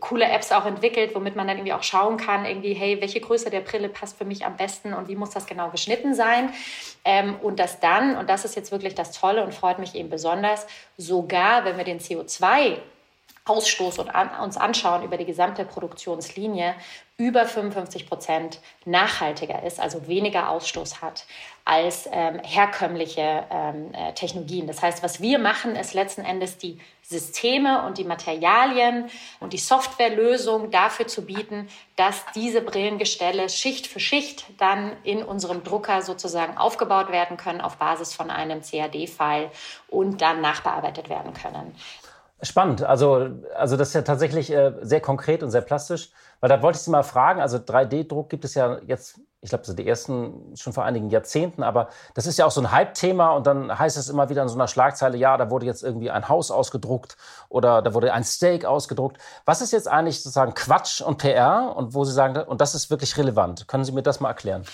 coole Apps auch entwickelt, womit man dann irgendwie auch schauen kann, irgendwie, hey, welche Größe der Brille passt für mich am besten und wie muss das genau geschnitten sein. Ähm, und das dann, und das ist jetzt wirklich das Tolle und freut mich eben besonders, sogar wenn wir den CO2 Ausstoß und an, uns anschauen über die gesamte Produktionslinie, über 55 Prozent nachhaltiger ist, also weniger Ausstoß hat als ähm, herkömmliche ähm, äh, Technologien. Das heißt, was wir machen, ist letzten Endes die Systeme und die Materialien und die Softwarelösung dafür zu bieten, dass diese Brillengestelle Schicht für Schicht dann in unserem Drucker sozusagen aufgebaut werden können auf Basis von einem CAD-File und dann nachbearbeitet werden können. Spannend. Also, also das ist ja tatsächlich äh, sehr konkret und sehr plastisch. Weil da wollte ich Sie mal fragen, also 3D-Druck gibt es ja jetzt ich glaube, das sind die ersten schon vor einigen Jahrzehnten, aber das ist ja auch so ein Hype-Thema und dann heißt es immer wieder in so einer Schlagzeile, ja, da wurde jetzt irgendwie ein Haus ausgedruckt oder da wurde ein Steak ausgedruckt. Was ist jetzt eigentlich sozusagen Quatsch und PR und wo Sie sagen, und das ist wirklich relevant? Können Sie mir das mal erklären?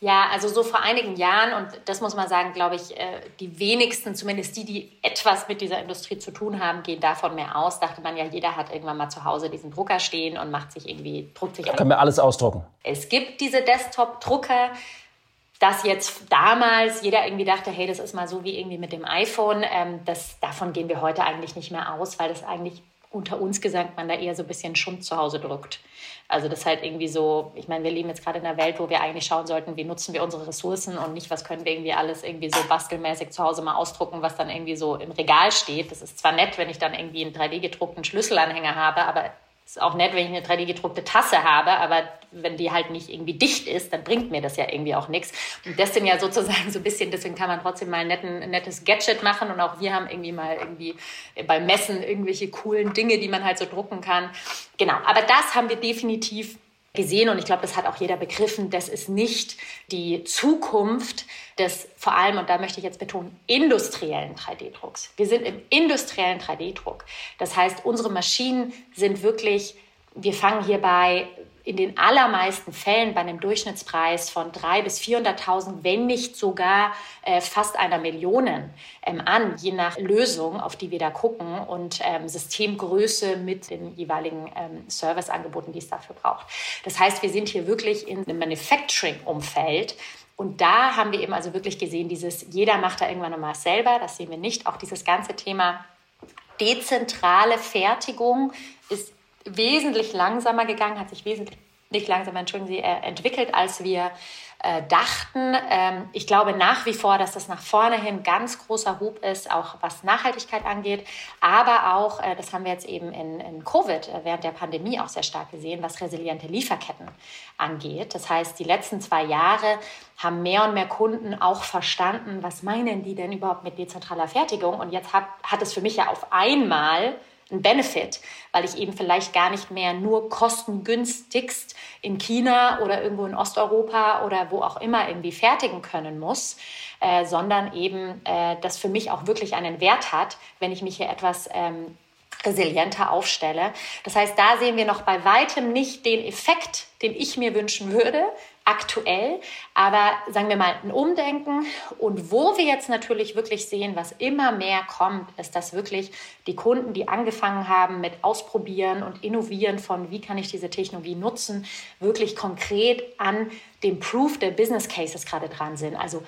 Ja, also so vor einigen Jahren, und das muss man sagen, glaube ich, äh, die wenigsten, zumindest die, die etwas mit dieser Industrie zu tun haben, gehen davon mehr aus. Dachte man ja, jeder hat irgendwann mal zu Hause diesen Drucker stehen und macht sich irgendwie, druckt sich. Da können wir alles ausdrucken. Es gibt diese Desktop-Drucker, dass jetzt damals jeder irgendwie dachte, hey, das ist mal so wie irgendwie mit dem iPhone. Ähm, das, davon gehen wir heute eigentlich nicht mehr aus, weil das eigentlich unter uns gesagt man da eher so ein bisschen Schund zu Hause druckt. Also das halt irgendwie so, ich meine, wir leben jetzt gerade in einer Welt, wo wir eigentlich schauen sollten, wie nutzen wir unsere Ressourcen und nicht, was können wir irgendwie alles irgendwie so bastelmäßig zu Hause mal ausdrucken, was dann irgendwie so im Regal steht. Das ist zwar nett, wenn ich dann irgendwie einen 3D-gedruckten Schlüsselanhänger habe, aber ist auch nett, wenn ich eine 3D-gedruckte Tasse habe, aber wenn die halt nicht irgendwie dicht ist, dann bringt mir das ja irgendwie auch nichts. Und das sind ja sozusagen so ein bisschen, deswegen kann man trotzdem mal ein, netten, nettes Gadget machen und auch wir haben irgendwie mal irgendwie beim Messen irgendwelche coolen Dinge, die man halt so drucken kann. Genau, aber das haben wir definitiv gesehen und ich glaube, das hat auch jeder begriffen, das ist nicht die Zukunft des vor allem, und da möchte ich jetzt betonen, industriellen 3D-Drucks. Wir sind im industriellen 3D-Druck. Das heißt, unsere Maschinen sind wirklich, wir fangen hierbei in den allermeisten Fällen bei einem Durchschnittspreis von 300.000 bis 400.000, wenn nicht sogar äh, fast einer Million ähm, an, je nach Lösung, auf die wir da gucken und ähm, Systemgröße mit den jeweiligen ähm, Serviceangeboten, die es dafür braucht. Das heißt, wir sind hier wirklich in einem Manufacturing-Umfeld. Und da haben wir eben also wirklich gesehen, dieses jeder macht da irgendwann nochmal selber, das sehen wir nicht. Auch dieses ganze Thema dezentrale Fertigung ist wesentlich langsamer gegangen, hat sich wesentlich nicht langsamer, entschuldigen Sie, äh, entwickelt, als wir äh, dachten. Ähm, ich glaube nach wie vor, dass das nach vorne hin ganz großer Hub ist, auch was Nachhaltigkeit angeht, aber auch, äh, das haben wir jetzt eben in, in Covid äh, während der Pandemie auch sehr stark gesehen, was resiliente Lieferketten angeht. Das heißt, die letzten zwei Jahre haben mehr und mehr Kunden auch verstanden, was meinen die denn überhaupt mit dezentraler Fertigung? Und jetzt hat, hat es für mich ja auf einmal ein Benefit, weil ich eben vielleicht gar nicht mehr nur kostengünstigst in China oder irgendwo in Osteuropa oder wo auch immer irgendwie fertigen können muss, äh, sondern eben äh, das für mich auch wirklich einen Wert hat, wenn ich mich hier etwas ähm, resilienter aufstelle. Das heißt, da sehen wir noch bei weitem nicht den Effekt, den ich mir wünschen würde, aktuell, aber sagen wir mal ein Umdenken. Und wo wir jetzt natürlich wirklich sehen, was immer mehr kommt, ist, dass wirklich die Kunden, die angefangen haben mit Ausprobieren und Innovieren von, wie kann ich diese Technologie nutzen, wirklich konkret an dem Proof der Business Cases gerade dran sind. Also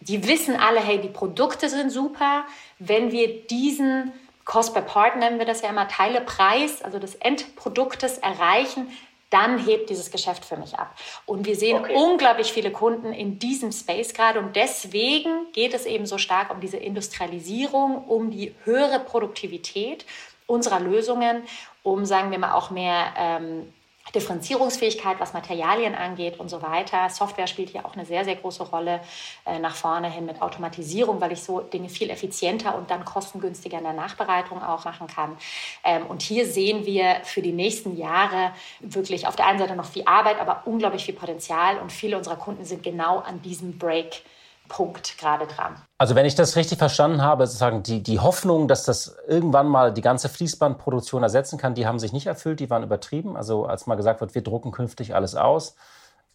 die wissen alle, hey, die Produkte sind super. Wenn wir diesen Cost per Part nennen wir das ja immer, Teilepreis, also des Endproduktes erreichen, dann hebt dieses Geschäft für mich ab. Und wir sehen okay. unglaublich viele Kunden in diesem Space gerade und deswegen geht es eben so stark um diese Industrialisierung, um die höhere Produktivität unserer Lösungen, um, sagen wir mal, auch mehr ähm, Differenzierungsfähigkeit, was Materialien angeht und so weiter. Software spielt hier auch eine sehr, sehr große Rolle äh, nach vorne hin mit Automatisierung, weil ich so Dinge viel effizienter und dann kostengünstiger in der Nachbereitung auch machen kann. Ähm, und hier sehen wir für die nächsten Jahre wirklich auf der einen Seite noch viel Arbeit, aber unglaublich viel Potenzial und viele unserer Kunden sind genau an diesem Break Punkt gerade dran. Also wenn ich das richtig verstanden habe, sozusagen die, die Hoffnung, dass das irgendwann mal die ganze Fließbandproduktion ersetzen kann, die haben sich nicht erfüllt, die waren übertrieben. Also als mal gesagt wird, wir drucken künftig alles aus.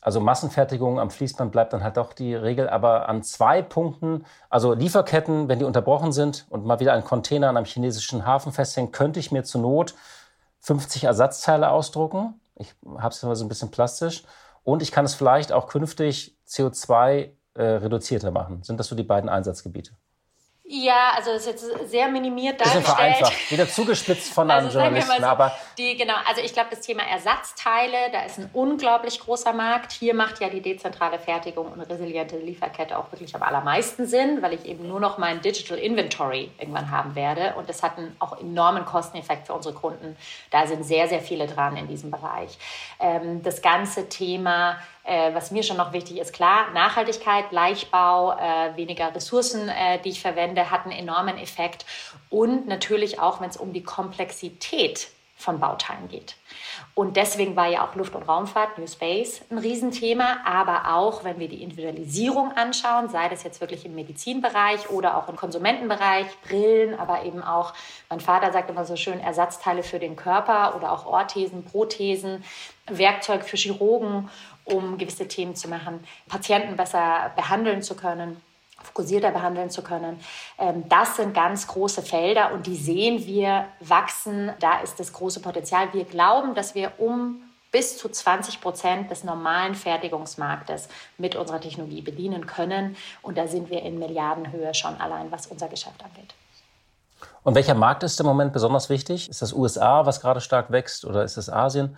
Also Massenfertigung am Fließband bleibt dann halt doch die Regel. Aber an zwei Punkten, also Lieferketten, wenn die unterbrochen sind und mal wieder ein Container an einem chinesischen Hafen festhängt, könnte ich mir zur Not 50 Ersatzteile ausdrucken. Ich habe es immer so ein bisschen plastisch. Und ich kann es vielleicht auch künftig CO2 äh, reduzierter machen? Sind das so die beiden Einsatzgebiete? Ja, also das ist jetzt sehr minimiert dargestellt. Bisschen vereinfacht, wieder zugespitzt von einem also Journalisten, so, aber die genau, also ich glaube, das Thema Ersatzteile, da ist ein unglaublich großer Markt. Hier macht ja die dezentrale Fertigung und resiliente Lieferkette auch wirklich am allermeisten Sinn, weil ich eben nur noch mein Digital Inventory irgendwann haben werde und das hat einen auch enormen Kosteneffekt für unsere Kunden. Da sind sehr sehr viele dran in diesem Bereich. Ähm, das ganze Thema äh, was mir schon noch wichtig ist, klar, Nachhaltigkeit, Leichtbau, äh, weniger Ressourcen, äh, die ich verwende, hat einen enormen Effekt. Und natürlich auch, wenn es um die Komplexität von Bauteilen geht. Und deswegen war ja auch Luft- und Raumfahrt, New Space, ein Riesenthema. Aber auch, wenn wir die Individualisierung anschauen, sei das jetzt wirklich im Medizinbereich oder auch im Konsumentenbereich, Brillen, aber eben auch, mein Vater sagt immer so schön, Ersatzteile für den Körper oder auch Orthesen, Prothesen, Werkzeug für Chirurgen um gewisse Themen zu machen, Patienten besser behandeln zu können fokussierter behandeln zu können. Ähm, das sind ganz große Felder und die sehen wir wachsen. Da ist das große Potenzial. Wir glauben, dass wir um bis zu 20 Prozent des normalen Fertigungsmarktes mit unserer Technologie bedienen können. Und da sind wir in Milliardenhöhe schon allein, was unser Geschäft angeht. Und welcher Markt ist im Moment besonders wichtig? Ist das USA, was gerade stark wächst, oder ist das Asien?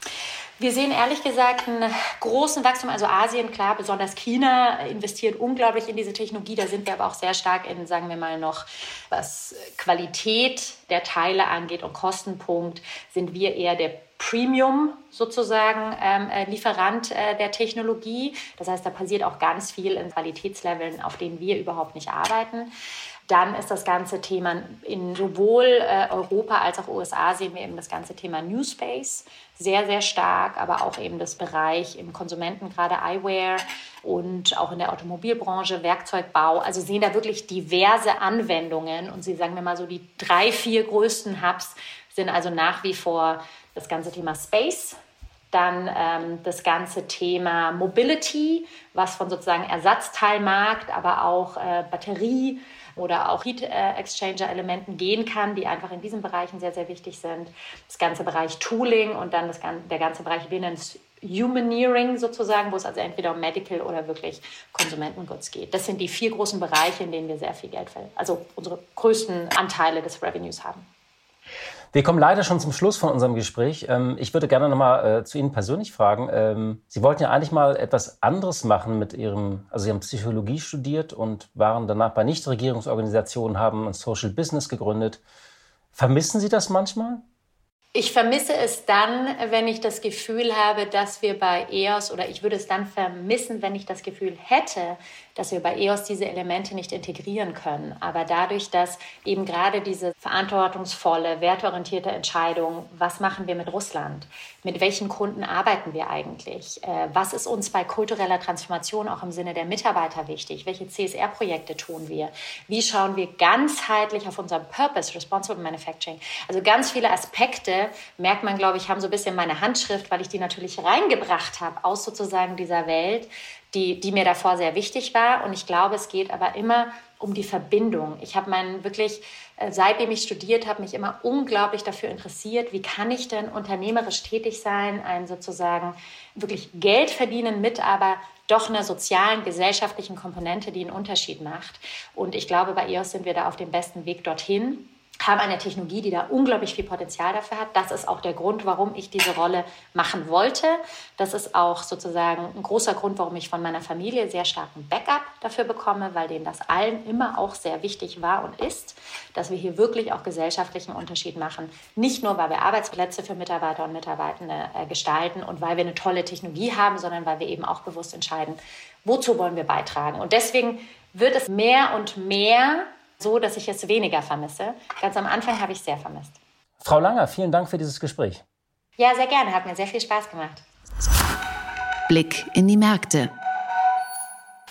Wir sehen ehrlich gesagt einen großen Wachstum. Also Asien, klar, besonders China investiert unglaublich in diese Technologie. Da sind wir aber auch sehr stark in, sagen wir mal noch, was Qualität der Teile angeht und Kostenpunkt, sind wir eher der Premium sozusagen ähm, äh, Lieferant äh, der Technologie. Das heißt, da passiert auch ganz viel in Qualitätsleveln, auf denen wir überhaupt nicht arbeiten. Dann ist das ganze Thema in sowohl äh, Europa als auch USA sehen wir eben das ganze Thema New Space sehr, sehr stark, aber auch eben das Bereich im Konsumenten, gerade Eyewear und auch in der Automobilbranche, Werkzeugbau. Also sehen da wirklich diverse Anwendungen und Sie sagen mir mal so, die drei, vier größten Hubs sind also nach wie vor das ganze Thema Space, dann ähm, das ganze Thema Mobility, was von sozusagen Ersatzteilmarkt, aber auch äh, Batterie, oder auch Heat Exchanger Elementen gehen kann, die einfach in diesen Bereichen sehr, sehr wichtig sind. Das ganze Bereich Tooling und dann das, der ganze Bereich Women's Humaneering sozusagen, wo es also entweder um Medical oder wirklich Konsumentengoods geht. Das sind die vier großen Bereiche, in denen wir sehr viel Geld, also unsere größten Anteile des Revenues haben. Wir kommen leider schon zum Schluss von unserem Gespräch. Ähm, ich würde gerne noch mal äh, zu Ihnen persönlich fragen. Ähm, Sie wollten ja eigentlich mal etwas anderes machen mit Ihrem, also Sie haben Psychologie studiert und waren danach bei Nichtregierungsorganisationen, haben ein Social Business gegründet. Vermissen Sie das manchmal? Ich vermisse es dann, wenn ich das Gefühl habe, dass wir bei EOS oder ich würde es dann vermissen, wenn ich das Gefühl hätte, dass wir bei EOS diese Elemente nicht integrieren können. Aber dadurch, dass eben gerade diese verantwortungsvolle, werteorientierte Entscheidung, was machen wir mit Russland? Mit welchen Kunden arbeiten wir eigentlich? Äh, was ist uns bei kultureller Transformation auch im Sinne der Mitarbeiter wichtig? Welche CSR-Projekte tun wir? Wie schauen wir ganzheitlich auf unseren Purpose, Responsible Manufacturing? Also ganz viele Aspekte, merkt man, glaube ich, haben so ein bisschen meine Handschrift, weil ich die natürlich reingebracht habe aus sozusagen dieser Welt, die, die mir davor sehr wichtig war. Und ich glaube, es geht aber immer um die Verbindung. Ich habe meinen wirklich, äh, seitdem ich studiert habe, mich immer unglaublich dafür interessiert, wie kann ich denn unternehmerisch tätig sein, einen sozusagen wirklich Geld verdienen mit, aber doch einer sozialen, gesellschaftlichen Komponente, die einen Unterschied macht. Und ich glaube, bei EOS sind wir da auf dem besten Weg dorthin haben eine Technologie, die da unglaublich viel Potenzial dafür hat. Das ist auch der Grund, warum ich diese Rolle machen wollte. Das ist auch sozusagen ein großer Grund, warum ich von meiner Familie sehr starken Backup dafür bekomme, weil denen das allen immer auch sehr wichtig war und ist, dass wir hier wirklich auch gesellschaftlichen Unterschied machen. Nicht nur, weil wir Arbeitsplätze für Mitarbeiter und Mitarbeitende äh, gestalten und weil wir eine tolle Technologie haben, sondern weil wir eben auch bewusst entscheiden, wozu wollen wir beitragen. Und deswegen wird es mehr und mehr so, dass ich es weniger vermisse. Ganz am Anfang habe ich es sehr vermisst. Frau Langer, vielen Dank für dieses Gespräch. Ja, sehr gerne. Hat mir sehr viel Spaß gemacht. Blick in die Märkte.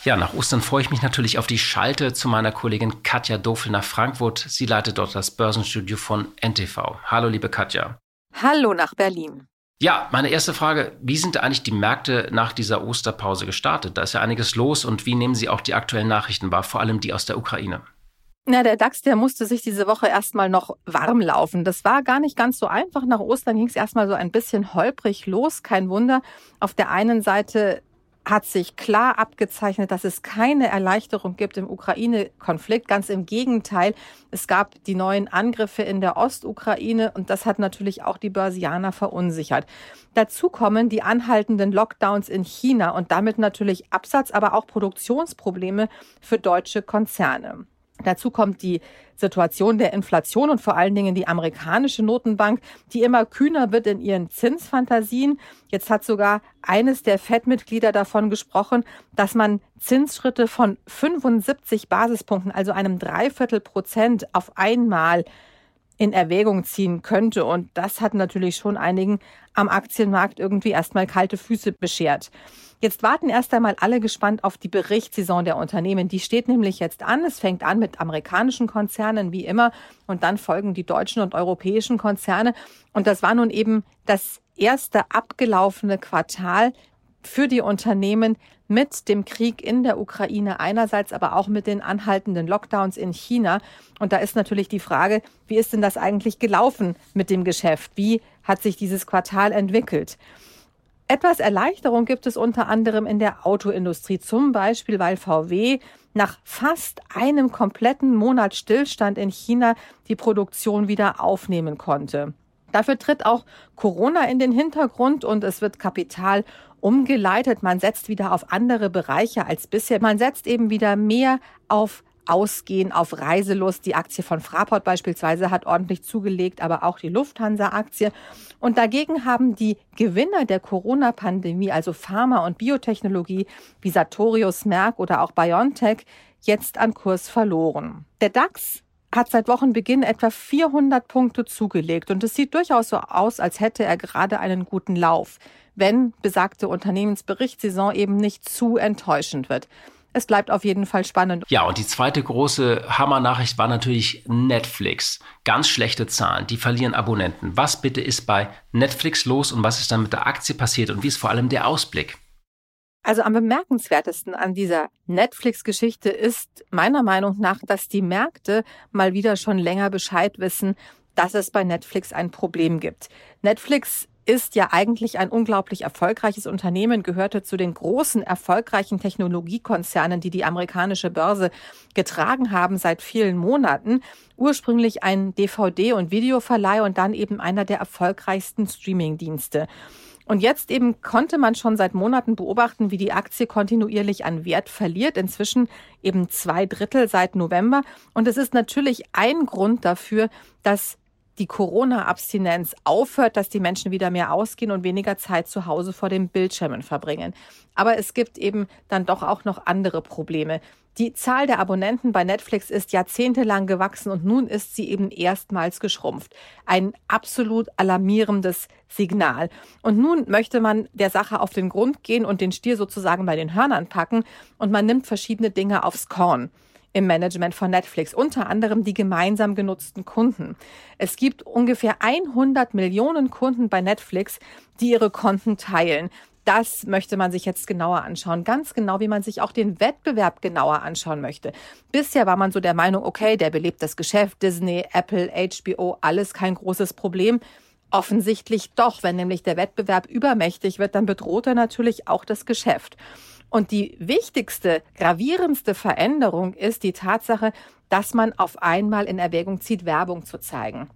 Ja, nach Ostern freue ich mich natürlich auf die Schalte zu meiner Kollegin Katja Dofel nach Frankfurt. Sie leitet dort das Börsenstudio von NTV. Hallo, liebe Katja. Hallo nach Berlin. Ja, meine erste Frage, wie sind eigentlich die Märkte nach dieser Osterpause gestartet? Da ist ja einiges los und wie nehmen Sie auch die aktuellen Nachrichten wahr, vor allem die aus der Ukraine? Na, der DAX, der musste sich diese Woche erstmal noch warm laufen. Das war gar nicht ganz so einfach. Nach Ostern ging es erstmal so ein bisschen holprig los. Kein Wunder. Auf der einen Seite hat sich klar abgezeichnet, dass es keine Erleichterung gibt im Ukraine-Konflikt. Ganz im Gegenteil, es gab die neuen Angriffe in der Ostukraine und das hat natürlich auch die Börsianer verunsichert. Dazu kommen die anhaltenden Lockdowns in China und damit natürlich Absatz, aber auch Produktionsprobleme für deutsche Konzerne. Dazu kommt die Situation der Inflation und vor allen Dingen die amerikanische Notenbank, die immer kühner wird in ihren Zinsfantasien. Jetzt hat sogar eines der FED-Mitglieder davon gesprochen, dass man Zinsschritte von 75 Basispunkten, also einem Dreiviertel Prozent auf einmal in Erwägung ziehen könnte. Und das hat natürlich schon einigen am Aktienmarkt irgendwie erstmal kalte Füße beschert. Jetzt warten erst einmal alle gespannt auf die Berichtssaison der Unternehmen. Die steht nämlich jetzt an. Es fängt an mit amerikanischen Konzernen wie immer und dann folgen die deutschen und europäischen Konzerne. Und das war nun eben das erste abgelaufene Quartal für die Unternehmen mit dem Krieg in der Ukraine einerseits, aber auch mit den anhaltenden Lockdowns in China. Und da ist natürlich die Frage, wie ist denn das eigentlich gelaufen mit dem Geschäft? Wie hat sich dieses Quartal entwickelt? Etwas Erleichterung gibt es unter anderem in der Autoindustrie, zum Beispiel weil VW nach fast einem kompletten Monat Stillstand in China die Produktion wieder aufnehmen konnte. Dafür tritt auch Corona in den Hintergrund und es wird Kapital umgeleitet. Man setzt wieder auf andere Bereiche als bisher. Man setzt eben wieder mehr auf Ausgehen, auf Reiselust. Die Aktie von Fraport beispielsweise hat ordentlich zugelegt, aber auch die Lufthansa-Aktie. Und dagegen haben die Gewinner der Corona-Pandemie, also Pharma- und Biotechnologie wie Sartorius, Merck oder auch BioNTech, jetzt an Kurs verloren. Der DAX hat seit Wochenbeginn etwa 400 Punkte zugelegt und es sieht durchaus so aus, als hätte er gerade einen guten Lauf, wenn besagte Unternehmensberichtssaison eben nicht zu enttäuschend wird es bleibt auf jeden Fall spannend. Ja, und die zweite große Hammer-Nachricht war natürlich Netflix. Ganz schlechte Zahlen, die verlieren Abonnenten. Was bitte ist bei Netflix los und was ist dann mit der Aktie passiert und wie ist vor allem der Ausblick? Also am bemerkenswertesten an dieser Netflix-Geschichte ist meiner Meinung nach, dass die Märkte mal wieder schon länger Bescheid wissen, dass es bei Netflix ein Problem gibt. Netflix ist ja eigentlich ein unglaublich erfolgreiches Unternehmen, gehörte zu den großen erfolgreichen Technologiekonzernen, die die amerikanische Börse getragen haben seit vielen Monaten. Ursprünglich ein DVD- und Videoverleih und dann eben einer der erfolgreichsten Streamingdienste. Und jetzt eben konnte man schon seit Monaten beobachten, wie die Aktie kontinuierlich an Wert verliert. Inzwischen eben zwei Drittel seit November. Und es ist natürlich ein Grund dafür, dass die Corona-Abstinenz aufhört, dass die Menschen wieder mehr ausgehen und weniger Zeit zu Hause vor den Bildschirmen verbringen. Aber es gibt eben dann doch auch noch andere Probleme. Die Zahl der Abonnenten bei Netflix ist jahrzehntelang gewachsen und nun ist sie eben erstmals geschrumpft. Ein absolut alarmierendes Signal. Und nun möchte man der Sache auf den Grund gehen und den Stier sozusagen bei den Hörnern packen und man nimmt verschiedene Dinge aufs Korn im Management von Netflix, unter anderem die gemeinsam genutzten Kunden. Es gibt ungefähr 100 Millionen Kunden bei Netflix, die ihre Konten teilen. Das möchte man sich jetzt genauer anschauen. Ganz genau, wie man sich auch den Wettbewerb genauer anschauen möchte. Bisher war man so der Meinung, okay, der belebt das Geschäft, Disney, Apple, HBO, alles kein großes Problem. Offensichtlich doch, wenn nämlich der Wettbewerb übermächtig wird, dann bedroht er natürlich auch das Geschäft. Und die wichtigste, gravierendste Veränderung ist die Tatsache, dass man auf einmal in Erwägung zieht, Werbung zu zeigen.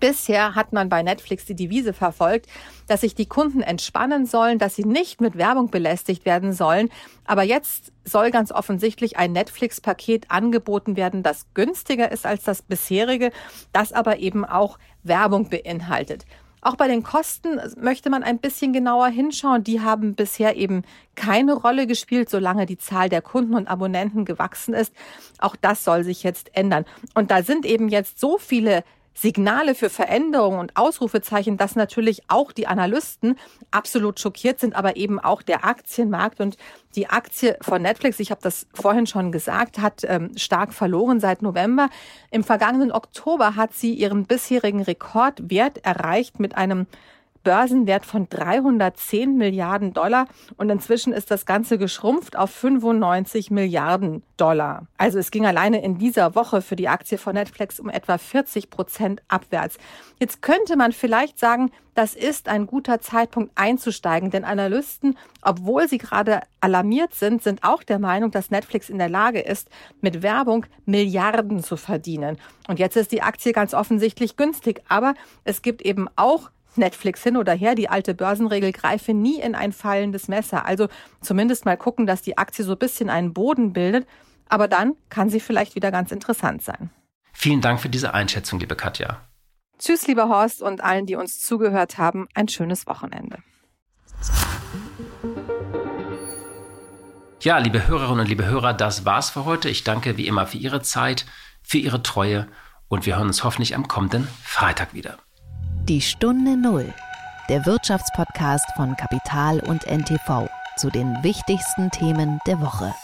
Bisher hat man bei Netflix die Devise verfolgt, dass sich die Kunden entspannen sollen, dass sie nicht mit Werbung belästigt werden sollen. Aber jetzt soll ganz offensichtlich ein Netflix-Paket angeboten werden, das günstiger ist als das bisherige, das aber eben auch Werbung beinhaltet. Auch bei den Kosten möchte man ein bisschen genauer hinschauen. Die haben bisher eben keine Rolle gespielt, solange die Zahl der Kunden und Abonnenten gewachsen ist. Auch das soll sich jetzt ändern. Und da sind eben jetzt so viele Signale für Veränderungen und Ausrufezeichen, dass natürlich auch die Analysten absolut schockiert sind, aber eben auch der Aktienmarkt und die Aktie von Netflix, ich habe das vorhin schon gesagt, hat ähm, stark verloren seit November. Im vergangenen Oktober hat sie ihren bisherigen Rekordwert erreicht mit einem Börsenwert von 310 Milliarden Dollar und inzwischen ist das Ganze geschrumpft auf 95 Milliarden Dollar. Also es ging alleine in dieser Woche für die Aktie von Netflix um etwa 40 Prozent abwärts. Jetzt könnte man vielleicht sagen, das ist ein guter Zeitpunkt einzusteigen, denn Analysten, obwohl sie gerade alarmiert sind, sind auch der Meinung, dass Netflix in der Lage ist, mit Werbung Milliarden zu verdienen. Und jetzt ist die Aktie ganz offensichtlich günstig, aber es gibt eben auch Netflix hin oder her, die alte Börsenregel greife nie in ein fallendes Messer. Also zumindest mal gucken, dass die Aktie so ein bisschen einen Boden bildet. Aber dann kann sie vielleicht wieder ganz interessant sein. Vielen Dank für diese Einschätzung, liebe Katja. Tschüss, lieber Horst und allen, die uns zugehört haben. Ein schönes Wochenende. Ja, liebe Hörerinnen und liebe Hörer, das war's für heute. Ich danke wie immer für Ihre Zeit, für Ihre Treue und wir hören uns hoffentlich am kommenden Freitag wieder. Die Stunde Null, der Wirtschaftspodcast von Kapital und NTV zu den wichtigsten Themen der Woche.